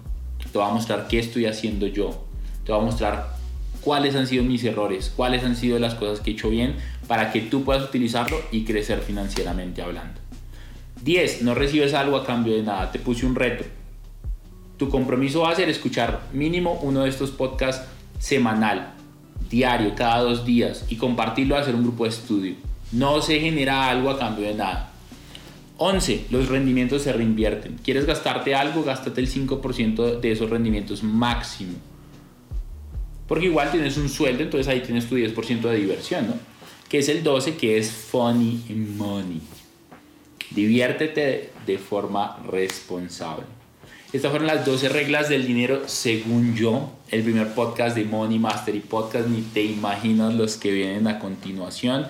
Te voy a mostrar qué estoy haciendo yo. Te voy a mostrar cuáles han sido mis errores, cuáles han sido las cosas que he hecho bien para que tú puedas utilizarlo y crecer financieramente hablando. 10. No recibes algo a cambio de nada. Te puse un reto. Tu compromiso va a ser escuchar mínimo uno de estos podcasts semanal, diario, cada dos días y compartirlo a hacer un grupo de estudio. No se genera algo a cambio de nada. 11. Los rendimientos se reinvierten. ¿Quieres gastarte algo? Gástate el 5% de esos rendimientos máximo. Porque igual tienes un sueldo, entonces ahí tienes tu 10% de diversión, ¿no? Que es el 12, que es funny money. Diviértete de forma responsable. Estas fueron las 12 reglas del dinero según yo. El primer podcast de Money Mastery Podcast, ni te imaginas los que vienen a continuación.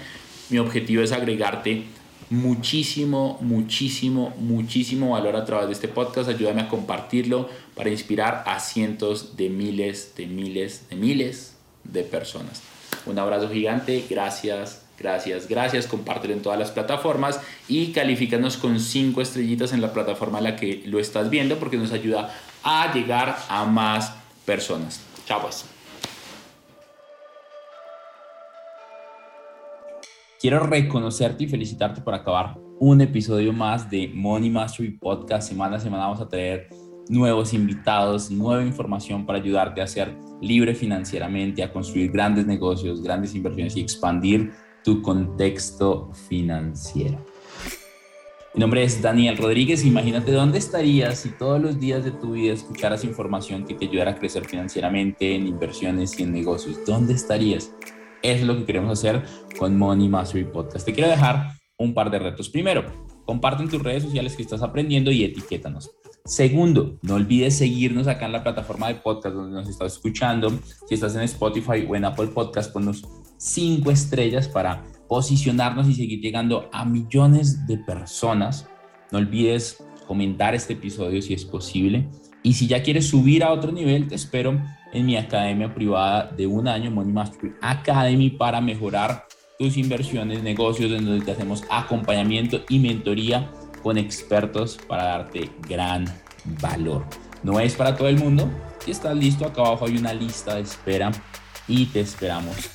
Mi objetivo es agregarte muchísimo, muchísimo, muchísimo valor a través de este podcast. Ayúdame a compartirlo para inspirar a cientos de miles, de miles, de miles de personas. Un abrazo gigante, gracias, gracias, gracias. Compártelo en todas las plataformas y califícanos con 5 estrellitas en la plataforma en la que lo estás viendo porque nos ayuda a llegar a más personas. Chao pues. Quiero reconocerte y felicitarte por acabar un episodio más de Money Mastery Podcast. Semana a semana vamos a tener nuevos invitados, nueva información para ayudarte a ser libre financieramente, a construir grandes negocios, grandes inversiones y expandir tu contexto financiero. Mi nombre es Daniel Rodríguez. Imagínate dónde estarías si todos los días de tu vida escucharas información que te ayudara a crecer financieramente en inversiones y en negocios. ¿Dónde estarías? Es lo que queremos hacer con Money Mastery Podcast. Te quiero dejar un par de retos. Primero, comparte en tus redes sociales que estás aprendiendo y etiquétanos. Segundo, no olvides seguirnos acá en la plataforma de podcast donde nos estás escuchando. Si estás en Spotify o en Apple Podcast, ponnos cinco estrellas para posicionarnos y seguir llegando a millones de personas. No olvides comentar este episodio si es posible. Y si ya quieres subir a otro nivel, te espero en mi academia privada de un año, Money Mastery Academy, para mejorar tus inversiones, negocios, en donde te hacemos acompañamiento y mentoría con expertos para darte gran valor. No es para todo el mundo. Si estás listo, acá abajo hay una lista de espera y te esperamos.